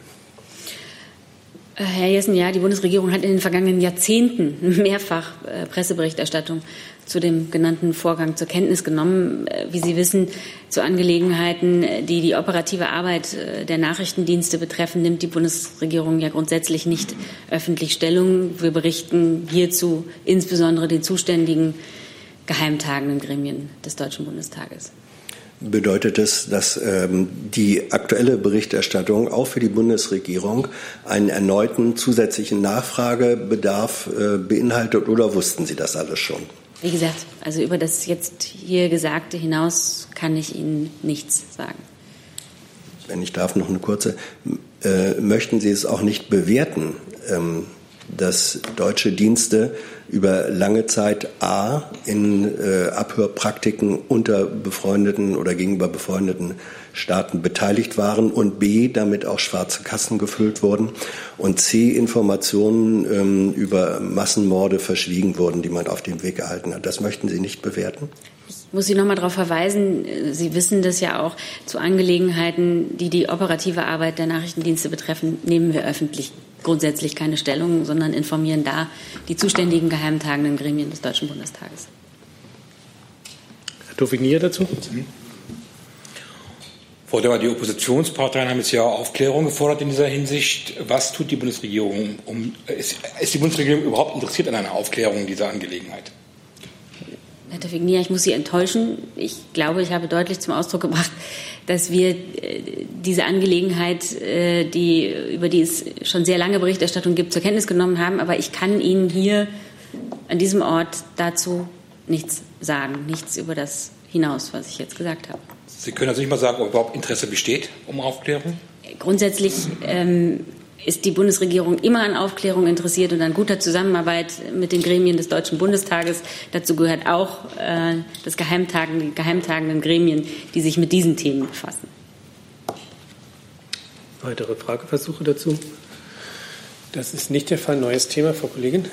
Äh, Herr Jessen, ja, die Bundesregierung hat in den vergangenen Jahrzehnten [LAUGHS] mehrfach äh, Presseberichterstattung zu dem genannten Vorgang zur Kenntnis genommen. Äh, wie Sie wissen, zu Angelegenheiten, die die operative Arbeit der Nachrichtendienste betreffen, nimmt die Bundesregierung ja grundsätzlich nicht öffentlich Stellung. Wir berichten hierzu insbesondere den zuständigen geheimtagenden Gremien des Deutschen Bundestages bedeutet es, dass ähm, die aktuelle Berichterstattung auch für die Bundesregierung einen erneuten zusätzlichen Nachfragebedarf äh, beinhaltet oder wussten Sie das alles schon? Wie gesagt, also über das jetzt hier Gesagte hinaus kann ich Ihnen nichts sagen. Wenn ich darf, noch eine kurze. Äh, möchten Sie es auch nicht bewerten, ähm, dass deutsche Dienste über lange Zeit A in äh, Abhörpraktiken unter befreundeten oder gegenüber befreundeten Staaten beteiligt waren und B damit auch schwarze Kassen gefüllt wurden und C Informationen ähm, über Massenmorde verschwiegen wurden, die man auf dem Weg gehalten hat. Das möchten Sie nicht bewerten? Ich muss Sie noch mal darauf verweisen, Sie wissen das ja auch, zu Angelegenheiten, die die operative Arbeit der Nachrichtendienste betreffen, nehmen wir öffentlich grundsätzlich keine Stellung, sondern informieren da die zuständigen geheimtagenden Gremien des Deutschen Bundestages. Herr Dauvignier dazu? Frau Dörr, die Oppositionsparteien haben jetzt ja Aufklärung gefordert in dieser Hinsicht. Was tut die Bundesregierung? Um, ist, ist die Bundesregierung überhaupt interessiert an einer Aufklärung dieser Angelegenheit? Herr Tafignia, ich muss Sie enttäuschen. Ich glaube, ich habe deutlich zum Ausdruck gebracht, dass wir äh, diese Angelegenheit, äh, die, über die es schon sehr lange Berichterstattung gibt, zur Kenntnis genommen haben. Aber ich kann Ihnen hier an diesem Ort dazu nichts sagen, nichts über das hinaus, was ich jetzt gesagt habe. Sie können also nicht mal sagen, ob überhaupt Interesse besteht um Aufklärung? Grundsätzlich ähm, ist die Bundesregierung immer an Aufklärung interessiert und an guter Zusammenarbeit mit den Gremien des Deutschen Bundestages. Dazu gehört auch äh, das Geheimtagen, geheimtagenden Gremien, die sich mit diesen Themen befassen. Weitere Frageversuche dazu? Das ist nicht der Fall. Neues Thema, Frau Kollegin.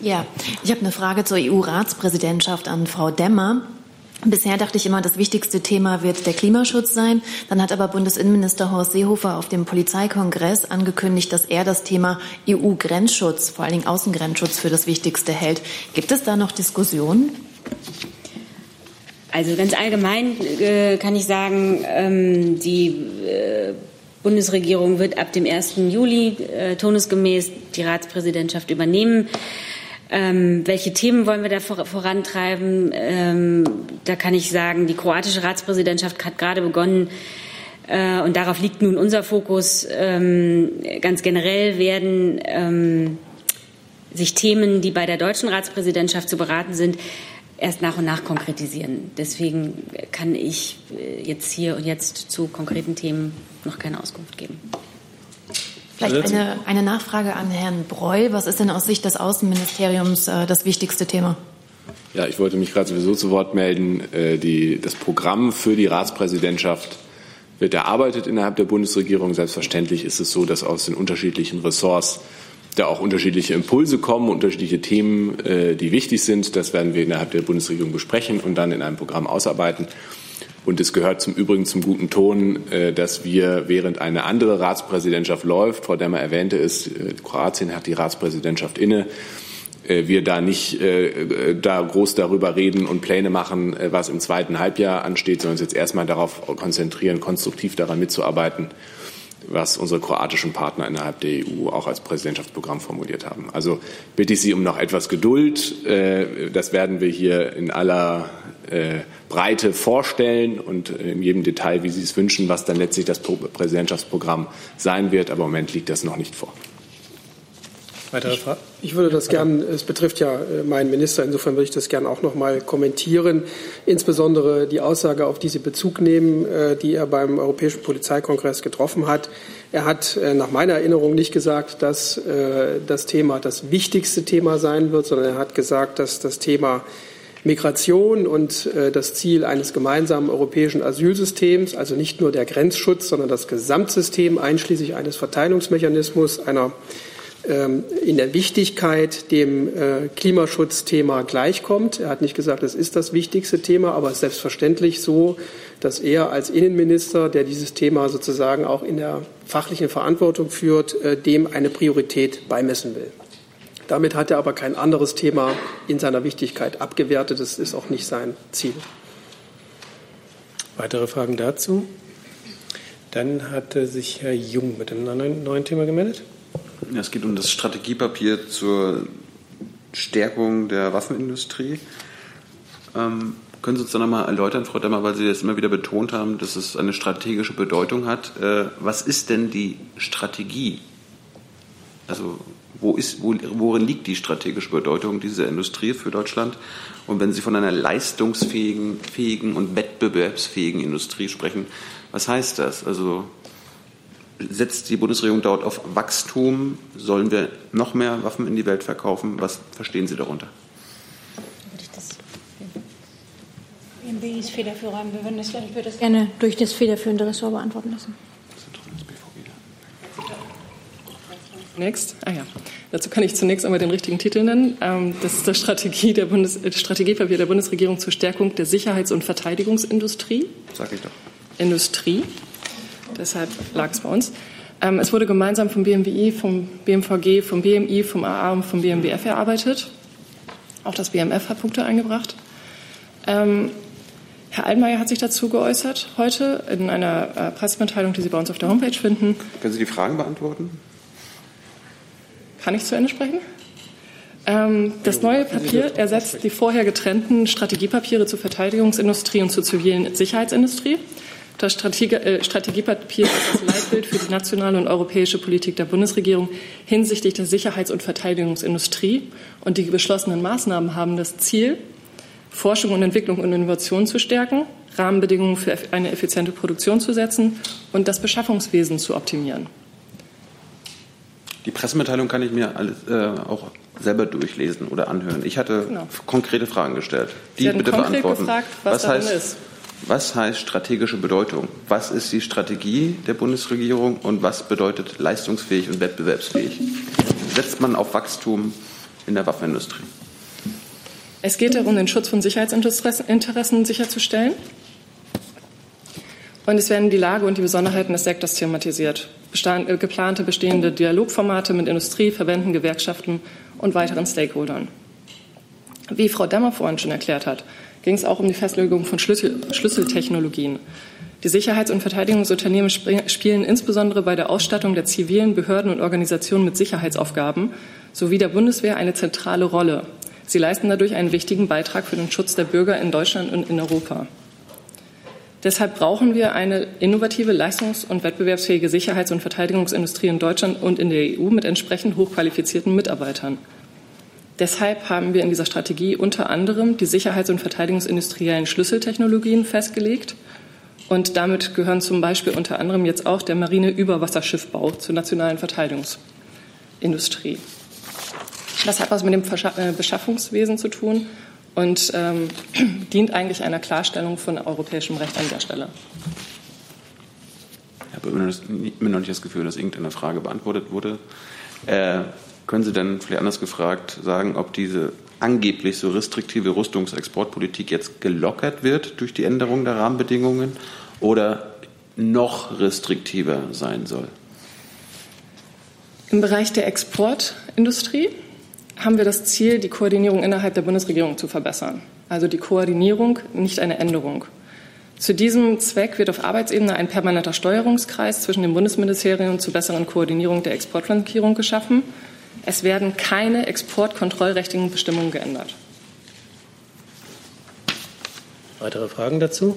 Ja, ich habe eine Frage zur EU-Ratspräsidentschaft an Frau Demmer. Bisher dachte ich immer, das wichtigste Thema wird der Klimaschutz sein. Dann hat aber Bundesinnenminister Horst Seehofer auf dem Polizeikongress angekündigt, dass er das Thema EU-Grenzschutz, vor allen Dingen Außengrenzschutz, für das Wichtigste hält. Gibt es da noch Diskussionen? Also ganz allgemein äh, kann ich sagen, ähm, die äh, Bundesregierung wird ab dem 1. Juli äh, turnusgemäß die Ratspräsidentschaft übernehmen. Ähm, welche Themen wollen wir da vor, vorantreiben? Ähm, da kann ich sagen, die kroatische Ratspräsidentschaft hat gerade begonnen. Äh, und darauf liegt nun unser Fokus. Ähm, ganz generell werden ähm, sich Themen, die bei der deutschen Ratspräsidentschaft zu beraten sind, erst nach und nach konkretisieren. Deswegen kann ich äh, jetzt hier und jetzt zu konkreten Themen noch keine Auskunft geben. Vielleicht eine, eine Nachfrage an Herrn Breul. Was ist denn aus Sicht des Außenministeriums äh, das wichtigste Thema? Ja, ich wollte mich gerade sowieso zu Wort melden. Äh, die, das Programm für die Ratspräsidentschaft wird erarbeitet innerhalb der Bundesregierung. Selbstverständlich ist es so, dass aus den unterschiedlichen Ressorts da auch unterschiedliche Impulse kommen, unterschiedliche Themen, äh, die wichtig sind. Das werden wir innerhalb der Bundesregierung besprechen und dann in einem Programm ausarbeiten. Und es gehört zum Übrigen zum guten Ton, äh, dass wir, während eine andere Ratspräsidentschaft läuft, Frau Demmer erwähnte es, äh, Kroatien hat die Ratspräsidentschaft inne, äh, wir da nicht da groß darüber reden und Pläne machen, was im zweiten Halbjahr ansteht, sondern uns jetzt erstmal darauf konzentrieren, konstruktiv daran mitzuarbeiten, was unsere kroatischen Partner innerhalb der EU auch als Präsidentschaftsprogramm formuliert haben. Also bitte ich Sie um noch etwas Geduld. Das werden wir hier in aller Breite vorstellen und in jedem Detail, wie Sie es wünschen, was dann letztlich das Präsidentschaftsprogramm sein wird. Aber im Moment liegt das noch nicht vor. Weitere Frage? Ich würde das gern, es betrifft ja äh, meinen Minister, insofern würde ich das gern auch noch mal kommentieren. Insbesondere die Aussage, auf die Sie Bezug nehmen, äh, die er beim Europäischen Polizeikongress getroffen hat. Er hat äh, nach meiner Erinnerung nicht gesagt, dass das Thema das wichtigste Thema sein wird, sondern er hat gesagt, dass das Thema Migration und das Ziel eines gemeinsamen europäischen Asylsystems, also nicht nur der Grenzschutz, sondern das Gesamtsystem einschließlich eines Verteilungsmechanismus, einer ähm, in der Wichtigkeit dem äh, Klimaschutzthema gleichkommt. Er hat nicht gesagt, es ist das wichtigste Thema, aber es ist selbstverständlich so, dass er als Innenminister, der dieses Thema sozusagen auch in der fachlichen Verantwortung führt, äh, dem eine Priorität beimessen will. Damit hat er aber kein anderes Thema in seiner Wichtigkeit abgewertet. Das ist auch nicht sein Ziel. Weitere Fragen dazu? Dann hatte sich Herr Jung mit einem neuen Thema gemeldet. Ja, es geht um das Strategiepapier zur Stärkung der Waffenindustrie. Ähm, können Sie uns da nochmal erläutern, Frau Demmer, weil Sie jetzt immer wieder betont haben, dass es eine strategische Bedeutung hat. Äh, was ist denn die Strategie? Also wo ist, wo, worin liegt die strategische Bedeutung dieser Industrie für Deutschland? Und wenn Sie von einer leistungsfähigen fähigen und wettbewerbsfähigen Industrie sprechen, was heißt das? Also setzt die Bundesregierung dort auf Wachstum? Sollen wir noch mehr Waffen in die Welt verkaufen? Was verstehen Sie darunter? Wir würden das, ich würde das gerne durch das federführende Ressort beantworten lassen. Zunächst, ah ja, dazu kann ich zunächst einmal den richtigen Titel nennen. Ähm, das ist das Strategie der Bundes, Strategiepapier der Bundesregierung zur Stärkung der Sicherheits- und Verteidigungsindustrie. Sag ich doch. Industrie. Deshalb lag es bei uns. Ähm, es wurde gemeinsam vom BMWI, vom BMVG, vom BMI, vom AA und vom BMWF erarbeitet. Auch das BMF hat Punkte eingebracht. Ähm, Herr Altmaier hat sich dazu geäußert heute in einer äh, Pressemitteilung, die Sie bei uns auf der Homepage finden. Können Sie die Fragen beantworten? Kann ich zu Ende sprechen? Ähm, das neue Papier ersetzt die vorher getrennten Strategiepapiere zur Verteidigungsindustrie und zur zivilen Sicherheitsindustrie. Das Strategie, äh, Strategiepapier ist das Leitbild für die nationale und europäische Politik der Bundesregierung hinsichtlich der Sicherheits- und Verteidigungsindustrie. Und die beschlossenen Maßnahmen haben das Ziel, Forschung und Entwicklung und Innovation zu stärken, Rahmenbedingungen für eine effiziente Produktion zu setzen und das Beschaffungswesen zu optimieren. Die Pressemitteilung kann ich mir alles, äh, auch selber durchlesen oder anhören. Ich hatte genau. konkrete Fragen gestellt. Die bitte beantworten. Gefragt, was, was heißt, ist. Was heißt strategische Bedeutung? Was ist die Strategie der Bundesregierung und was bedeutet leistungsfähig und wettbewerbsfähig? Setzt man auf Wachstum in der Waffenindustrie? Es geht darum, den Schutz von Sicherheitsinteressen sicherzustellen. Und es werden die Lage und die Besonderheiten des Sektors thematisiert. Bestand, äh, geplante bestehende Dialogformate mit Industrie, Verbänden, Gewerkschaften und weiteren Stakeholdern. Wie Frau Demmer vorhin schon erklärt hat, ging es auch um die Festlegung von Schlüssel, Schlüsseltechnologien. Die Sicherheits- und Verteidigungsunternehmen spielen insbesondere bei der Ausstattung der zivilen Behörden und Organisationen mit Sicherheitsaufgaben sowie der Bundeswehr eine zentrale Rolle. Sie leisten dadurch einen wichtigen Beitrag für den Schutz der Bürger in Deutschland und in Europa. Deshalb brauchen wir eine innovative, leistungs- und wettbewerbsfähige Sicherheits- und Verteidigungsindustrie in Deutschland und in der EU mit entsprechend hochqualifizierten Mitarbeitern. Deshalb haben wir in dieser Strategie unter anderem die sicherheits- und verteidigungsindustriellen Schlüsseltechnologien festgelegt. Und damit gehören zum Beispiel unter anderem jetzt auch der Marine-Überwasserschiffbau zur nationalen Verteidigungsindustrie. Das hat was mit dem äh, Beschaffungswesen zu tun und ähm, [CLEARS THROAT] dient eigentlich einer Klarstellung von europäischem Recht an der Stelle. Ich habe immer noch nicht das Gefühl, dass irgendeine Frage beantwortet wurde. Äh, können Sie denn, vielleicht anders gefragt, sagen, ob diese angeblich so restriktive Rüstungsexportpolitik jetzt gelockert wird durch die Änderung der Rahmenbedingungen oder noch restriktiver sein soll? Im Bereich der Exportindustrie haben wir das Ziel, die Koordinierung innerhalb der Bundesregierung zu verbessern. Also die Koordinierung, nicht eine Änderung. Zu diesem Zweck wird auf Arbeitsebene ein permanenter Steuerungskreis zwischen den Bundesministerien zur besseren Koordinierung der Exportflankierung geschaffen. Es werden keine exportkontrollrechtlichen Bestimmungen geändert. Weitere Fragen dazu?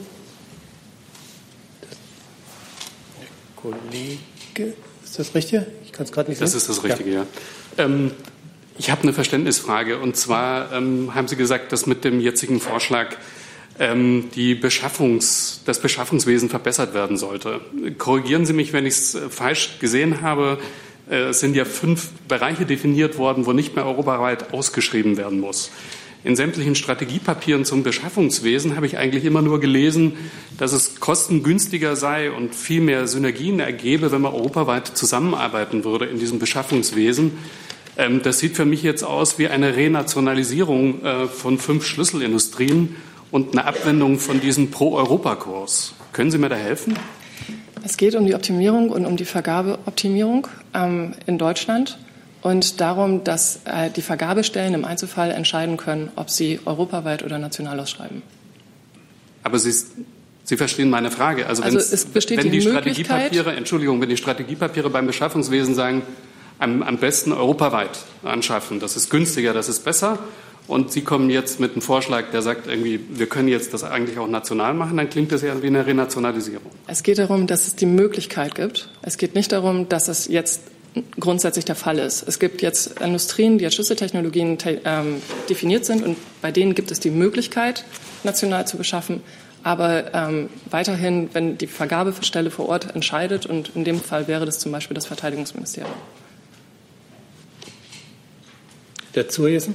Kollege, ist das richtig? Ich kann es gerade nicht das sehen. Das ist das Richtige, ja. ja. Ähm, ich habe eine Verständnisfrage. Und zwar ähm, haben Sie gesagt, dass mit dem jetzigen Vorschlag ähm, die Beschaffungs-, das Beschaffungswesen verbessert werden sollte. Korrigieren Sie mich, wenn ich es äh, falsch gesehen habe. Äh, es sind ja fünf Bereiche definiert worden, wo nicht mehr europaweit ausgeschrieben werden muss. In sämtlichen Strategiepapieren zum Beschaffungswesen habe ich eigentlich immer nur gelesen, dass es kostengünstiger sei und viel mehr Synergien ergebe, wenn man europaweit zusammenarbeiten würde in diesem Beschaffungswesen. Ähm, das sieht für mich jetzt aus wie eine Renationalisierung äh, von fünf Schlüsselindustrien und eine Abwendung von diesem Pro-Europa-Kurs. Können Sie mir da helfen? Es geht um die Optimierung und um die Vergabeoptimierung ähm, in Deutschland und darum, dass äh, die Vergabestellen im Einzelfall entscheiden können, ob sie europaweit oder national ausschreiben. Aber Sie, Sie verstehen meine Frage. Also, also es besteht wenn die, die Strategiepapiere, Entschuldigung, wenn die Strategiepapiere beim Beschaffungswesen sagen, am, am besten europaweit anschaffen, das ist günstiger, das ist besser, und Sie kommen jetzt mit einem Vorschlag, der sagt, irgendwie, wir können jetzt das eigentlich auch national machen, dann klingt das ja wie eine Renationalisierung. Es geht darum, dass es die Möglichkeit gibt. Es geht nicht darum, dass es jetzt grundsätzlich der Fall ist. Es gibt jetzt Industrien, die als Schlüsseltechnologien ähm, definiert sind und bei denen gibt es die Möglichkeit, national zu beschaffen. Aber ähm, weiterhin, wenn die Vergabestelle vor Ort entscheidet, und in dem Fall wäre das zum Beispiel das Verteidigungsministerium. Der Zurjesen?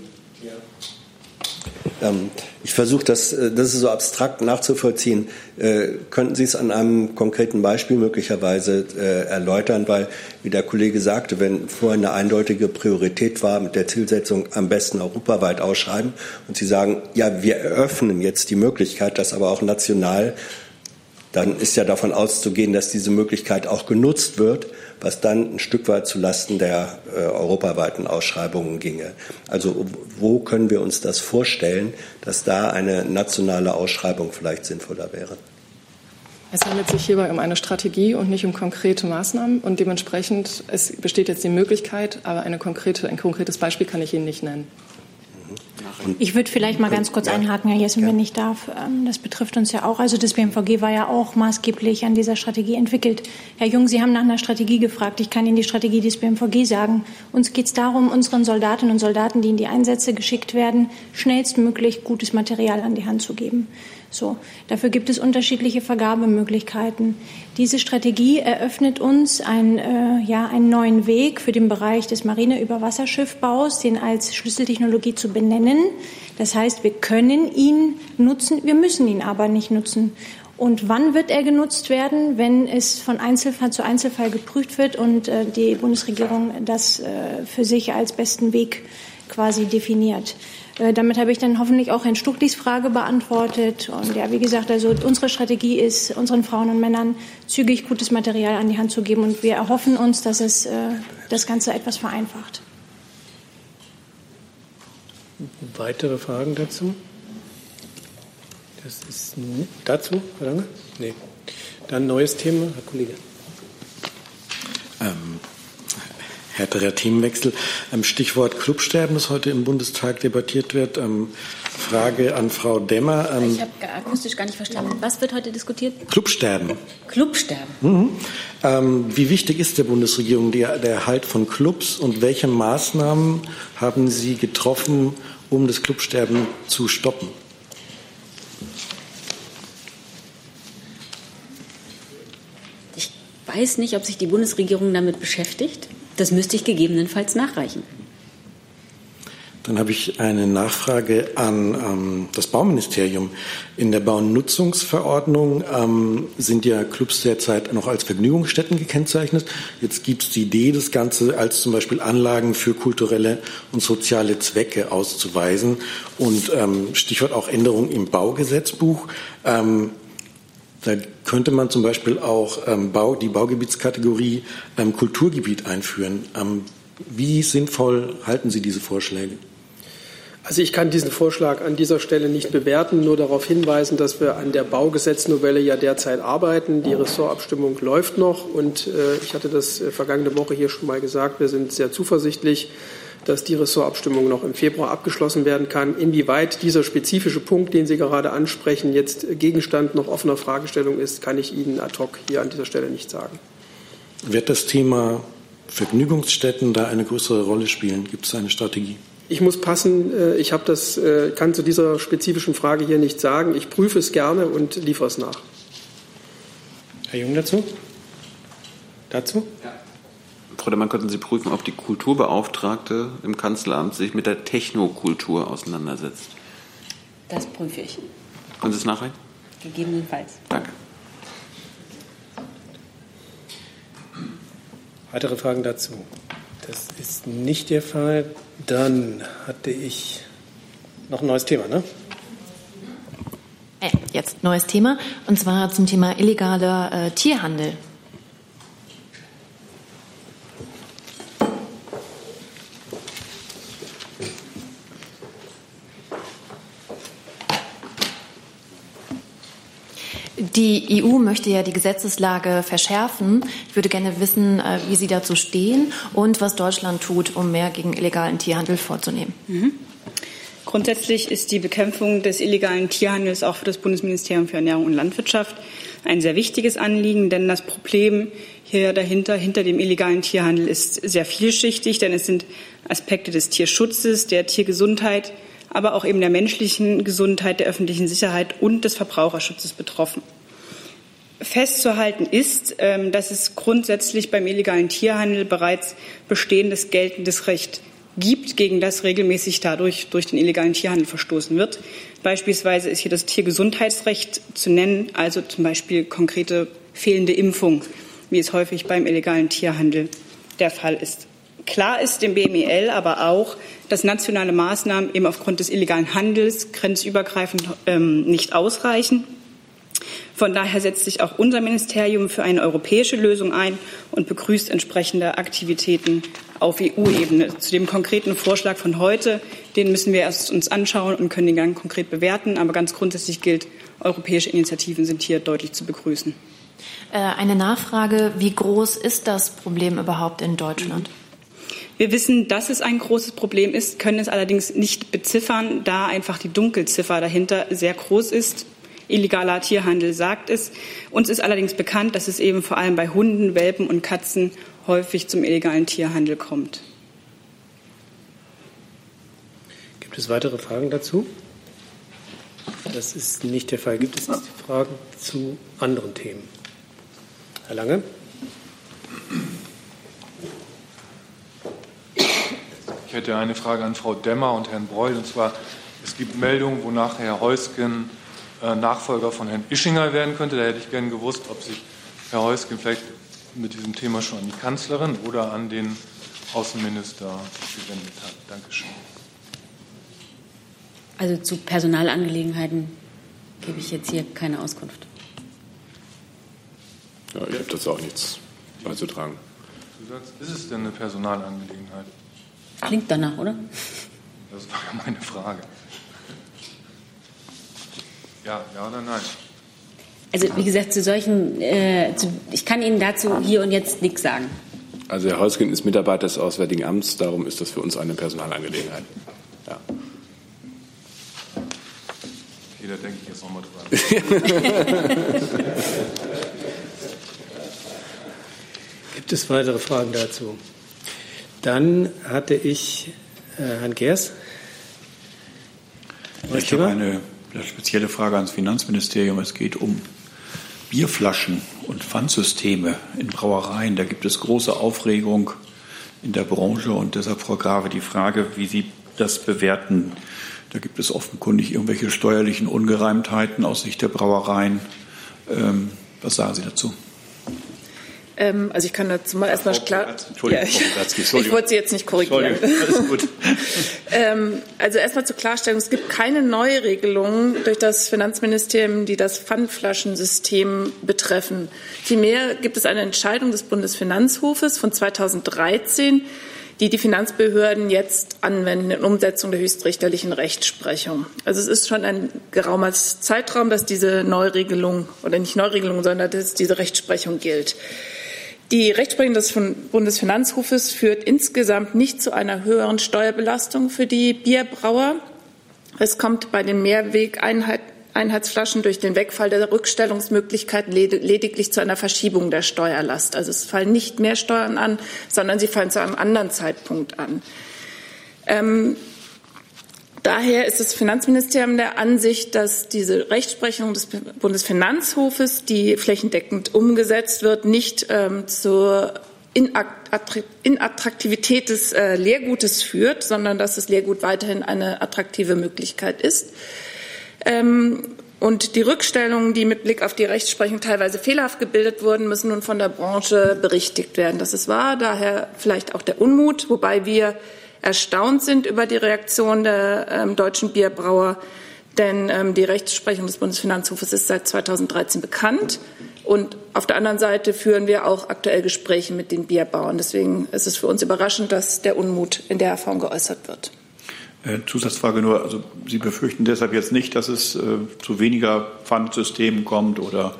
Ähm, ich versuche das, äh, das ist so abstrakt nachzuvollziehen. Äh, könnten Sie es an einem konkreten Beispiel möglicherweise äh, erläutern? Weil, wie der Kollege sagte, wenn vorher eine eindeutige Priorität war mit der Zielsetzung am besten europaweit ausschreiben und Sie sagen, ja, wir eröffnen jetzt die Möglichkeit, das aber auch national, dann ist ja davon auszugehen, dass diese Möglichkeit auch genutzt wird was dann ein Stück weit zulasten der äh, europaweiten Ausschreibungen ginge. Also wo können wir uns das vorstellen, dass da eine nationale Ausschreibung vielleicht sinnvoller wäre? Es handelt sich hierbei um eine Strategie und nicht um konkrete Maßnahmen. Und dementsprechend es besteht jetzt die Möglichkeit, aber eine konkrete, ein konkretes Beispiel kann ich Ihnen nicht nennen. Ich würde vielleicht mal ganz kurz einhaken, Herr Jessen, wenn ich darf. Ähm, das betrifft uns ja auch. Also das BMVG war ja auch maßgeblich an dieser Strategie entwickelt. Herr Jung, Sie haben nach einer Strategie gefragt. Ich kann Ihnen die Strategie des BMVG sagen. Uns geht es darum, unseren Soldatinnen und Soldaten, die in die Einsätze geschickt werden, schnellstmöglich gutes Material an die Hand zu geben. So, dafür gibt es unterschiedliche Vergabemöglichkeiten. Diese Strategie eröffnet uns ein, äh, ja, einen neuen Weg für den Bereich des Marineüberwasserschiffbaus, den als Schlüsseltechnologie zu benennen. Das heißt, wir können ihn nutzen, wir müssen ihn aber nicht nutzen. Und wann wird er genutzt werden, wenn es von Einzelfall zu Einzelfall geprüft wird und äh, die Bundesregierung das äh, für sich als besten Weg quasi definiert? Äh, damit habe ich dann hoffentlich auch Herrn Stuchlis Frage beantwortet. Und ja, wie gesagt, also unsere Strategie ist, unseren Frauen und Männern zügig gutes Material an die Hand zu geben. Und wir erhoffen uns, dass es äh, das Ganze etwas vereinfacht. Weitere Fragen dazu? Das ist dazu, Herr Lange? Nee. Dann neues Thema, Herr Kollege. Ähm, härterer Themenwechsel. Ähm, Stichwort Clubsterben, das heute im Bundestag debattiert wird. Ähm, Frage an Frau Demmer. Ähm, ich habe akustisch gar nicht verstanden. Was wird heute diskutiert? Clubsterben. Clubsterben. Mhm. wie wichtig ist der Bundesregierung der, der Erhalt von Clubs und welche Maßnahmen haben Sie getroffen, um das Clubsterben zu stoppen? Ich weiß nicht, ob sich die Bundesregierung damit beschäftigt. Das müsste ich gegebenenfalls nachreichen. Dann habe ich eine Nachfrage an ähm, das Bauministerium. In der Baunutzungsverordnung ähm, sind ja Clubs derzeit noch als Vergnügungsstätten gekennzeichnet. Jetzt gibt es die Idee, das Ganze als zum Beispiel Anlagen für kulturelle und soziale Zwecke auszuweisen. Und ähm, Stichwort auch Änderung im Baugesetzbuch. Ähm, da könnte man zum Beispiel auch ähm, Bau, die Baugebietskategorie ähm, Kulturgebiet einführen. Ähm, wie sinnvoll halten Sie diese Vorschläge? Also ich kann diesen Vorschlag an dieser Stelle nicht bewerten, nur darauf hinweisen, dass wir an der Baugesetznovelle ja derzeit arbeiten. Die Ressortabstimmung läuft noch und äh, ich hatte das äh, vergangene Woche hier schon mal gesagt, wir sind sehr zuversichtlich, dass die Ressortabstimmung noch im Februar abgeschlossen werden kann. Inwieweit dieser spezifische Punkt, den Sie gerade ansprechen, jetzt Gegenstand noch offener Fragestellung ist, kann ich Ihnen ad hoc hier an dieser Stelle nicht sagen. Wird das Thema Vergnügungsstätten da eine größere Rolle spielen? Gibt es eine Strategie? Ich muss passen. Äh, ich habe das, äh, kann zu dieser spezifischen Frage hier nicht sagen. Ich prüfe es gerne und liefere es nach. Herr Jung dazu? Dazu? Ja. Frau Demann, könnten Sie prüfen, ob die Kulturbeauftragte im Kanzleramt sich mit der Technokultur auseinandersetzt? Das prüfe ich. Können Sie es nachreichen? Gegebenenfalls. Danke. Weitere Fragen dazu? Das ist nicht der Fall. Dann hatte ich noch ein neues Thema, ne? Äh, jetzt neues Thema, und zwar zum Thema illegaler äh, Tierhandel. Die EU möchte ja die Gesetzeslage verschärfen. Ich würde gerne wissen, äh, wie Sie dazu stehen und was Deutschland tut, um mehr gegen illegalen Tierhandel vorzunehmen. Mhm. Grundsätzlich ist die Bekämpfung des illegalen Tierhandels auch für das Bundesministerium für Ernährung und Landwirtschaft ein sehr wichtiges Anliegen, denn das Problem hier dahinter, hinter dem illegalen Tierhandel, ist sehr vielschichtig, denn es sind Aspekte des Tierschutzes, der Tiergesundheit, aber auch eben der menschlichen Gesundheit, der öffentlichen Sicherheit und des Verbraucherschutzes betroffen. Festzuhalten ist, ähm, dass es grundsätzlich beim illegalen Tierhandel bereits bestehendes geltendes Recht gibt, gegen das regelmäßig dadurch durch den illegalen Tierhandel verstoßen wird. Beispielsweise ist hier das Tiergesundheitsrecht zu nennen, also zum Beispiel konkrete fehlende Impfung, wie es häufig beim illegalen Tierhandel der Fall ist. Klar ist dem BMEL aber auch, dass nationale Maßnahmen eben aufgrund des illegalen Handels grenzübergreifend ähm, nicht ausreichen. Von daher setzt sich auch unser Ministerium für eine europäische Lösung ein und begrüßt entsprechende Aktivitäten auf EU-Ebene. Zu dem konkreten Vorschlag von heute, den müssen wir erst uns anschauen und können den dann konkret bewerten. Aber ganz grundsätzlich gilt, europäische Initiativen sind hier deutlich zu begrüßen. Äh, eine Nachfrage, wie groß ist das Problem überhaupt in Deutschland? Wir wissen, dass es ein großes Problem ist, können es allerdings nicht beziffern, da einfach die Dunkelziffer dahinter sehr groß ist. Illegaler Tierhandel sagt es. Uns ist allerdings bekannt, dass es eben vor allem bei Hunden, Welpen und Katzen häufig zum illegalen Tierhandel kommt. Gibt es weitere Fragen dazu? Das ist nicht der Fall. Gibt es Fragen zu anderen Themen? Herr Lange. Ich hätte eine Frage an Frau Demmer und Herrn Breul. Und zwar, es gibt Meldungen, wonach Herr Heusgen äh, Nachfolger von Herrn Ischinger werden könnte. Da hätte ich gerne gewusst, ob sich Herr Heusgen vielleicht mit diesem Thema schon an die Kanzlerin oder an den Außenminister gewendet hat. Dankeschön. Also zu Personalangelegenheiten gebe ich jetzt hier keine Auskunft. Ja, ich habe dazu auch nichts beizutragen. Du sagst, ist es denn eine Personalangelegenheit? Klingt danach, oder? Das war ja meine Frage. Ja, ja oder nein? Also wie gesagt, zu solchen, äh, zu, ich kann Ihnen dazu hier und jetzt nichts sagen. Also Herr Holzkind ist Mitarbeiter des Auswärtigen Amts, darum ist das für uns eine Personalangelegenheit. Ja. Okay, da denke ich jetzt nochmal drüber. [LAUGHS] Gibt es weitere Fragen dazu? Dann hatte ich äh, Herrn Gers. Ich habe eine spezielle Frage ans Finanzministerium. Es geht um Bierflaschen und Pfandsysteme in Brauereien. Da gibt es große Aufregung in der Branche und deshalb, Frau Grave, die Frage, wie Sie das bewerten. Da gibt es offenkundig irgendwelche steuerlichen Ungereimtheiten aus Sicht der Brauereien. Ähm, was sagen Sie dazu? Ähm, also ich kann dazu mal erstmal klar. Entschuldigung, ja, ich, ich wollte Sie jetzt nicht korrigieren. Alles gut. [LAUGHS] ähm, also erstmal zur Klarstellung: Es gibt keine Neuregelungen durch das Finanzministerium, die das Pfandflaschensystem betreffen. Vielmehr gibt es eine Entscheidung des Bundesfinanzhofes von 2013, die die Finanzbehörden jetzt anwenden in Umsetzung der höchstrichterlichen Rechtsprechung. Also es ist schon ein geraumer Zeitraum, dass diese Neuregelung oder nicht Neuregelung, sondern dass diese Rechtsprechung gilt. Die Rechtsprechung des Bundesfinanzhofes führt insgesamt nicht zu einer höheren Steuerbelastung für die Bierbrauer. Es kommt bei den Mehrwegeinheitsflaschen durch den Wegfall der Rückstellungsmöglichkeiten lediglich zu einer Verschiebung der Steuerlast. Also es fallen nicht mehr Steuern an, sondern sie fallen zu einem anderen Zeitpunkt an. Ähm, Daher ist das Finanzministerium der Ansicht, dass diese Rechtsprechung des Bundesfinanzhofes, die flächendeckend umgesetzt wird, nicht ähm, zur Inattraktivität des äh, Lehrgutes führt, sondern dass das Lehrgut weiterhin eine attraktive Möglichkeit ist. Ähm, und die Rückstellungen, die mit Blick auf die Rechtsprechung teilweise fehlerhaft gebildet wurden, müssen nun von der Branche berichtigt werden. Das ist wahr, daher vielleicht auch der Unmut, wobei wir erstaunt sind über die Reaktion der ähm, deutschen Bierbrauer, denn ähm, die Rechtsprechung des Bundesfinanzhofes ist seit 2013 bekannt. Und auf der anderen Seite führen wir auch aktuell Gespräche mit den Bierbauern. Deswegen ist es für uns überraschend, dass der Unmut in der Form geäußert wird. Äh, Zusatzfrage nur, also Sie befürchten deshalb jetzt nicht, dass es äh, zu weniger Pfandsystemen kommt oder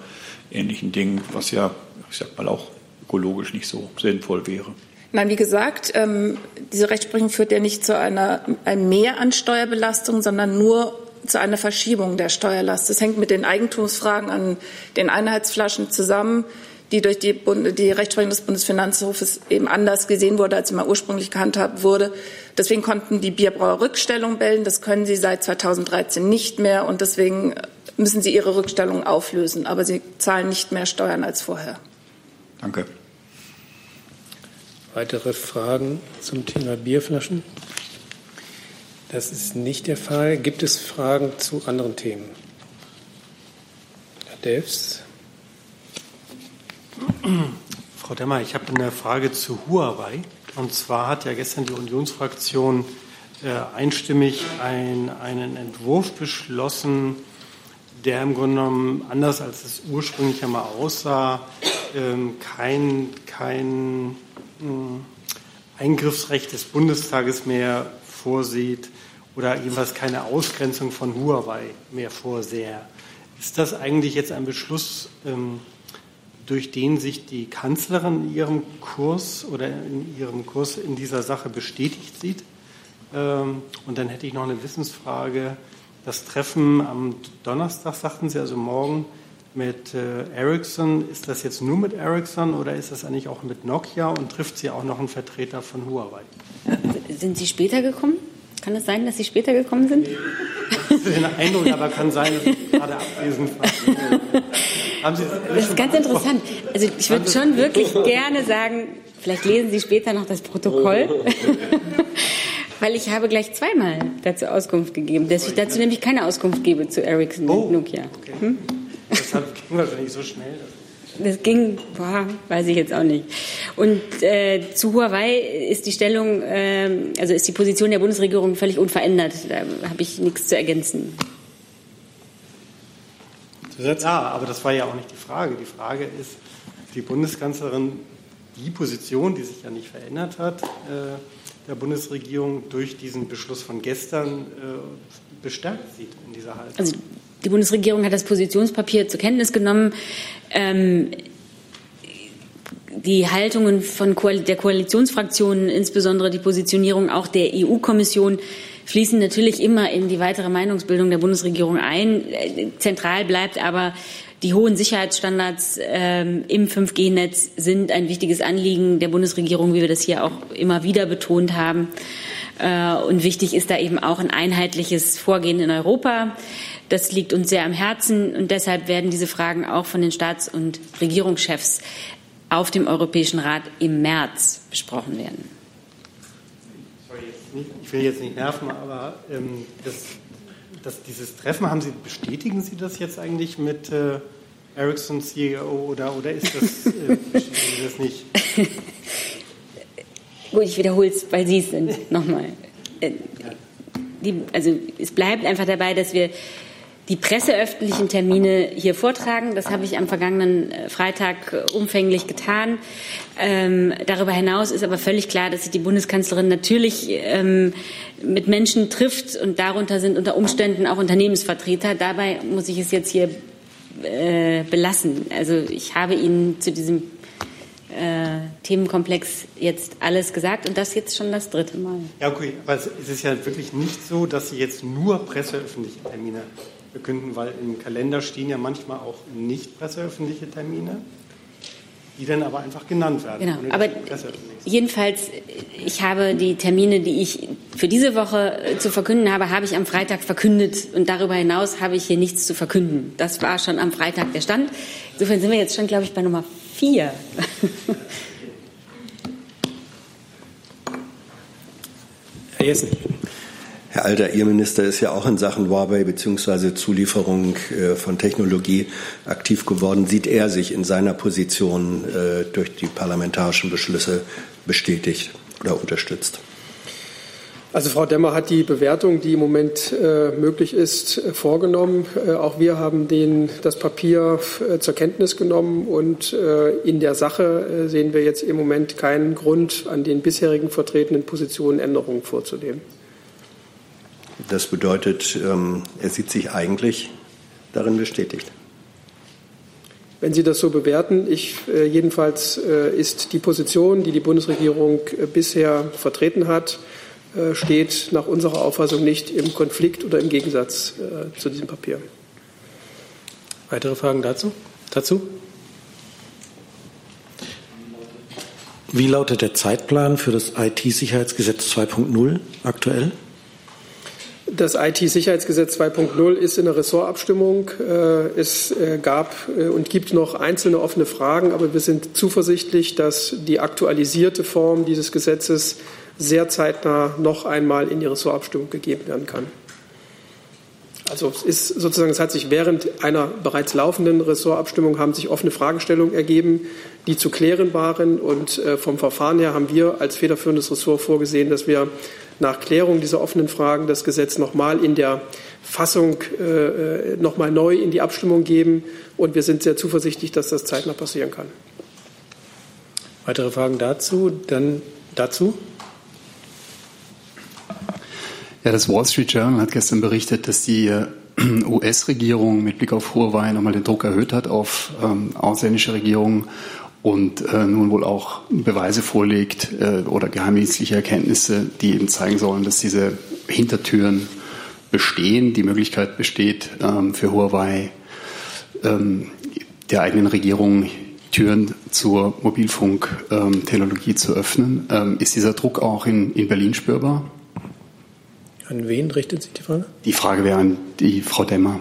ähnlichen Dingen, was ja, ich sag mal, auch ökologisch nicht so sinnvoll wäre. Nein, wie gesagt, ähm, diese Rechtsprechung führt ja nicht zu einer, einem Mehr an Steuerbelastung, sondern nur zu einer Verschiebung der Steuerlast. Das hängt mit den Eigentumsfragen an den Einheitsflaschen zusammen, die durch die, Bund die Rechtsprechung des Bundesfinanzhofes eben anders gesehen wurde, als mal ursprünglich gehandhabt wurde. Deswegen konnten die Bierbrauer Rückstellung bellen. Das können sie seit 2013 nicht mehr. Und deswegen müssen sie ihre Rückstellung auflösen. Aber sie zahlen nicht mehr Steuern als vorher. Danke. Weitere Fragen zum Thema Bierflaschen? Das ist nicht der Fall. Gibt es Fragen zu anderen Themen? Herr Delfs. Frau Demmer, ich habe eine Frage zu Huawei. Und zwar hat ja gestern die Unionsfraktion äh, einstimmig ein, einen Entwurf beschlossen, der im Grunde genommen anders als es ursprünglich einmal aussah, ähm, kein, kein Eingriffsrecht des Bundestages mehr vorsieht oder jedenfalls keine Ausgrenzung von Huawei mehr vorsehe. Ist das eigentlich jetzt ein Beschluss, ähm, durch den sich die Kanzlerin in ihrem Kurs oder in ihrem Kurs in dieser Sache bestätigt sieht? Ähm, und dann hätte ich noch eine Wissensfrage. Das Treffen am Donnerstag, sagten Sie, also morgen, mit äh, Ericsson. Ist das jetzt nur mit Ericsson oder ist das eigentlich auch mit Nokia und trifft sie auch noch einen Vertreter von Huawei? Sind Sie später gekommen? Kann es sein, dass Sie später gekommen sind? Ist ein Eindruck, aber kann sein, dass ich gerade abwesend war. [LAUGHS] Haben Sie das, ist ganz interessant. Also ich würde schon wirklich gerne sagen, vielleicht lesen Sie später noch das Protokoll. [LAUGHS] Weil ich habe gleich zweimal dazu Auskunft gegeben, dass ich dazu nämlich keine Auskunft gebe zu Ericsson und oh, Nokia. Hm? Deshalb [LAUGHS] ging wahrscheinlich so schnell. Das ging, boah, weiß ich jetzt auch nicht. Und äh, zu Huawei ist die Stellung, äh, also ist die Position der Bundesregierung völlig unverändert. Da habe ich nichts zu ergänzen. Ja, aber das war ja auch nicht die Frage. Die Frage ist, die Bundeskanzlerin die Position, die sich ja nicht verändert hat, äh, der Bundesregierung durch diesen Beschluss von gestern äh, bestärkt sieht in dieser Haltung. Also die Bundesregierung hat das Positionspapier zur Kenntnis genommen. Ähm, die Haltungen von der Koalitionsfraktionen, insbesondere die Positionierung auch der EU-Kommission, fließen natürlich immer in die weitere Meinungsbildung der Bundesregierung ein. Zentral bleibt aber, die hohen Sicherheitsstandards ähm, im 5G-Netz sind ein wichtiges Anliegen der Bundesregierung, wie wir das hier auch immer wieder betont haben. Äh, und wichtig ist da eben auch ein einheitliches Vorgehen in Europa. Das liegt uns sehr am Herzen und deshalb werden diese Fragen auch von den Staats- und Regierungschefs auf dem Europäischen Rat im März besprochen werden. Ich will jetzt nicht nerven, aber ähm, das, das, dieses Treffen, haben Sie, bestätigen Sie das jetzt eigentlich mit äh, Ericsson CEO oder, oder ist das, äh, [LAUGHS] bestätigen Sie das nicht? Gut, ich wiederhole es, weil Sie es sind, [LAUGHS] nochmal. Äh, die, also es bleibt einfach dabei, dass wir die presseöffentlichen Termine hier vortragen. Das habe ich am vergangenen äh, Freitag umfänglich getan. Ähm, darüber hinaus ist aber völlig klar, dass sich die Bundeskanzlerin natürlich ähm, mit Menschen trifft und darunter sind unter Umständen auch Unternehmensvertreter. Dabei muss ich es jetzt hier äh, belassen. Also ich habe Ihnen zu diesem äh, Themenkomplex jetzt alles gesagt und das jetzt schon das dritte Mal. Ja, okay, aber es ist ja wirklich nicht so, dass Sie jetzt nur presseöffentliche Termine verkünden, weil im Kalender stehen ja manchmal auch nicht presseöffentliche Termine, die dann aber einfach genannt werden. Genau, aber jedenfalls, ich habe die Termine, die ich für diese Woche äh, zu verkünden habe, habe ich am Freitag verkündet und darüber hinaus habe ich hier nichts zu verkünden. Das war schon am Freitag der Stand. Insofern sind wir jetzt schon, glaube ich, bei Nummer vier. Herr Jessen. Herr Alter, Ihr Minister ist ja auch in Sachen Huawei bzw. Zulieferung äh, von Technologie aktiv geworden. Sieht er sich in seiner Position äh, durch die parlamentarischen Beschlüsse bestätigt oder unterstützt? Also Frau Demmer hat die Bewertung, die im Moment äh, möglich ist, äh, vorgenommen. Äh, auch wir haben den, das Papier zur Kenntnis genommen und in der Sache sehen wir jetzt im Moment keinen Grund, an den bisherigen vertretenen Positionen Änderungen vorzunehmen. Das bedeutet, ähm, er sieht sich eigentlich darin bestätigt. Wenn Sie das so bewerten, ich, äh, jedenfalls äh, ist die Position, die die Bundesregierung äh, bisher vertreten hat, steht nach unserer Auffassung nicht im Konflikt oder im Gegensatz zu diesem Papier. Weitere Fragen dazu? dazu? Wie lautet der Zeitplan für das IT-Sicherheitsgesetz 2.0 aktuell? Das IT-Sicherheitsgesetz 2.0 ist in der Ressortabstimmung. Äh, es äh, gab äh, und gibt noch einzelne offene Fragen, aber wir sind zuversichtlich, dass die aktualisierte Form dieses Gesetzes sehr zeitnah noch einmal in die Ressortabstimmung gegeben werden kann. Also es ist sozusagen, es hat sich während einer bereits laufenden Ressortabstimmung haben sich offene Fragestellungen ergeben, die zu klären waren. Und vom Verfahren her haben wir als federführendes Ressort vorgesehen, dass wir nach Klärung dieser offenen Fragen das Gesetz nochmal in der Fassung äh, nochmal neu in die Abstimmung geben. Und wir sind sehr zuversichtlich, dass das zeitnah passieren kann. Weitere Fragen dazu? Dann dazu? Ja, das Wall Street Journal hat gestern berichtet, dass die äh, [CLEARS THROAT] US-Regierung mit Blick auf Huawei nochmal den Druck erhöht hat auf ähm, ausländische Regierungen und äh, nun wohl auch Beweise vorlegt äh, oder geheimdienstliche Erkenntnisse, die eben zeigen sollen, dass diese Hintertüren bestehen, die Möglichkeit besteht, ähm, für Huawei ähm, der eigenen Regierung Türen zur Mobilfunktechnologie ähm, zu öffnen. Ähm, ist dieser Druck auch in, in Berlin spürbar? An wen richtet sich die Frage? Die Frage wäre an die Frau Demmer.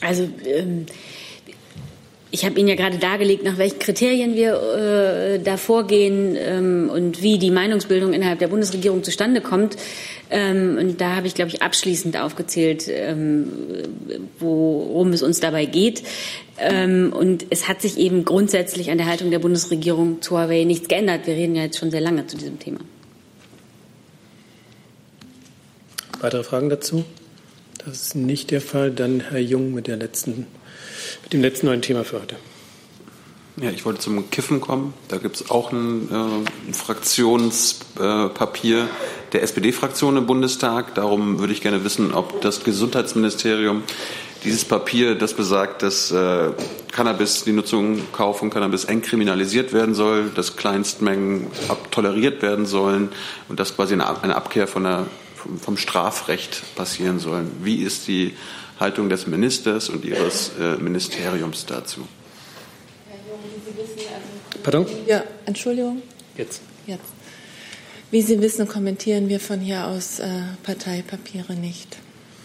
Also ähm, ich habe Ihnen ja gerade dargelegt, nach welchen Kriterien wir äh, da vorgehen ähm, und wie die Meinungsbildung innerhalb der Bundesregierung zustande kommt. Ähm, und da habe ich, glaube ich, abschließend aufgezählt, ähm, worum es uns dabei geht. Ähm, und es hat sich eben grundsätzlich an der Haltung der Bundesregierung zu Huawei nichts geändert. Wir reden ja jetzt schon sehr lange zu diesem Thema. Weitere Fragen dazu? Das ist nicht der Fall. Dann Herr Jung mit der letzten mit dem letzten neuen Thema für heute. Ja, ich wollte zum Kiffen kommen. Da gibt es auch ein, äh, Fraktionspapier der SPD-Fraktion im Bundestag. Darum würde ich gerne wissen, ob das Gesundheitsministerium dieses Papier, das besagt, dass äh, Cannabis, die Nutzung, Kauf von Cannabis entkriminalisiert werden soll, dass Kleinstmengen toleriert werden sollen und dass quasi eine, eine Abkehr von der, vom Strafrecht passieren soll. Wie ist die Haltung des Ministers und Ihres äh, Ministeriums dazu. Herr Jung, wie Sie wissen, Pardon? Ja, Entschuldigung. Jetzt. Jetzt. Wie Sie wissen, kommentieren wir von hier aus äh, Parteipapiere nicht.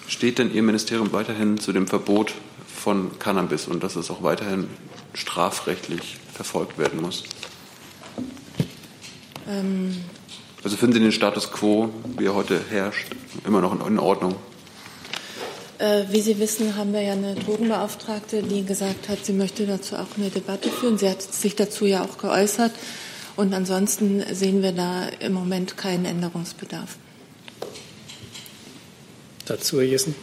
Steht denn Ihr Ministerium weiterhin zu dem Verbot von Cannabis und dass es auch weiterhin strafrechtlich verfolgt werden muss? Ähm also finden Sie den Status quo, wie er heute herrscht, immer noch in Ordnung? Äh, wie Sie wissen, haben wir ja eine Drogenbeauftragte, die gesagt hat, sie möchte dazu auch eine Debatte führen. Sie hat sich dazu ja auch geäußert. Und ansonsten sehen wir da im Moment keinen Änderungsbedarf. Dazu, Herr Jessen.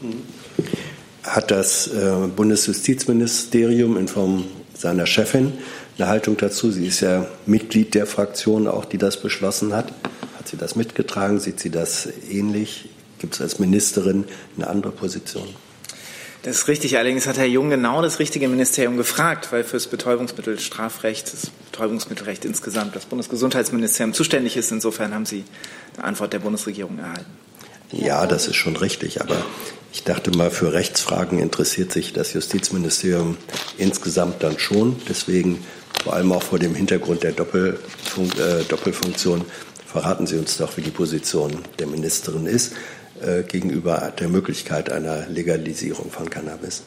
hat das äh, Bundesjustizministerium in Form seiner Chefin eine Haltung dazu. Sie ist ja Mitglied der Fraktion auch, die das beschlossen hat. Hat sie das mitgetragen? Sieht sie das ähnlich? Gibt es als Ministerin eine andere Position? Das ist richtig. Allerdings hat Herr Jung genau das richtige Ministerium gefragt, weil fürs Betäubungsmittelstrafrecht, das Betäubungsmittelrecht insgesamt das Bundesgesundheitsministerium zuständig ist. Insofern haben Sie eine Antwort der Bundesregierung erhalten. Ja, das ist schon richtig. Aber ich dachte mal, für Rechtsfragen interessiert sich das Justizministerium insgesamt dann schon. Deswegen vor allem auch vor dem Hintergrund der Doppelfunk äh, Doppelfunktion verraten Sie uns doch, wie die Position der Ministerin ist. Äh, gegenüber der Möglichkeit einer Legalisierung von Cannabis?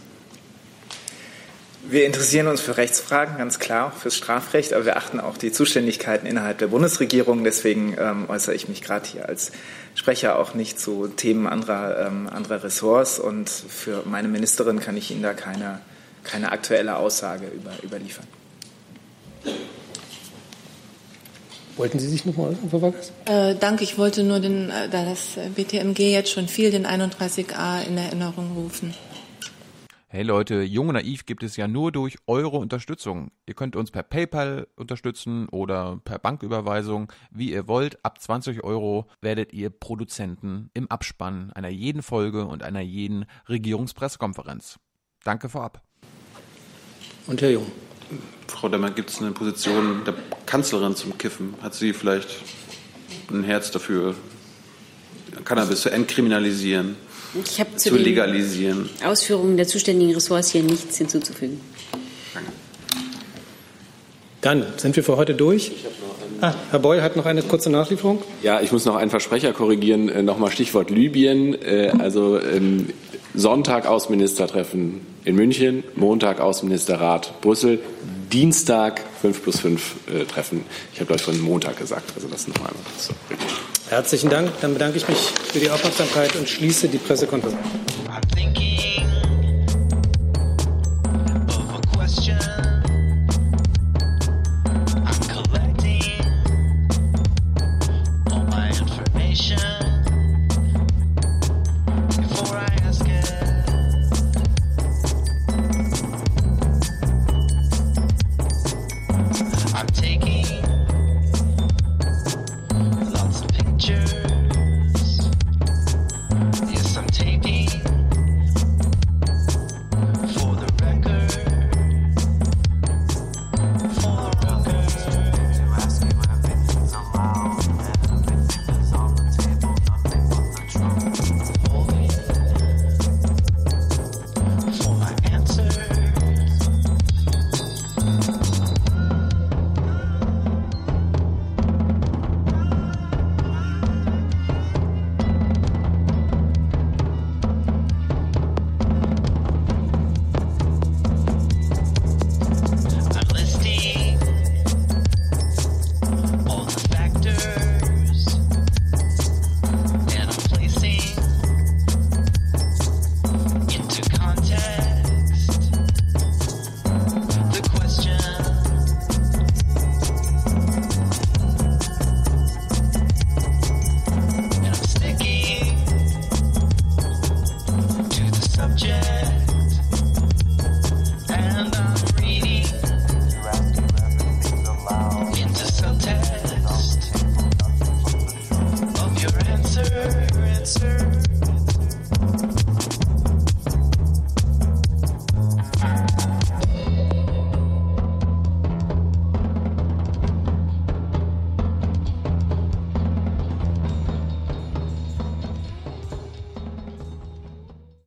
Wir interessieren uns für Rechtsfragen, ganz klar, fürs Strafrecht, aber wir achten auch die Zuständigkeiten innerhalb der Bundesregierung. Deswegen ähm, äußere ich mich gerade hier als Sprecher auch nicht zu Themen anderer, ähm, anderer Ressorts. Und für meine Ministerin kann ich Ihnen da keine, keine aktuelle Aussage über, überliefern. Wollten Sie sich noch mal äußern, Frau Vargas? Äh, danke. Ich wollte nur, den, äh, da das BTMG jetzt schon viel, den 31a in Erinnerung rufen. Hey Leute, Jung und Naiv gibt es ja nur durch eure Unterstützung. Ihr könnt uns per PayPal unterstützen oder per Banküberweisung, wie ihr wollt. Ab 20 Euro werdet ihr Produzenten im Abspann einer jeden Folge und einer jeden Regierungspressekonferenz. Danke vorab. Und Herr Jung. Frau Demmer, gibt es eine Position der Kanzlerin zum Kiffen? Hat sie vielleicht ein Herz dafür, Cannabis zu entkriminalisieren, ich habe zu, zu legalisieren? Ausführungen der zuständigen Ressorts hier nichts hinzuzufügen. Dann sind wir für heute durch. Ah, Herr Beul hat noch eine kurze Nachlieferung. Ja, ich muss noch einen Versprecher korrigieren. Äh, Nochmal Stichwort Libyen. Äh, also ähm, Sonntag Außenministertreffen in München, Montag Außenministerrat Brüssel, Dienstag 5 plus 5 äh, Treffen. Ich habe, glaube ich, von Montag gesagt. Also das nochmal. So. Herzlichen Dank. Dann bedanke ich mich für die Aufmerksamkeit und schließe die Pressekonferenz.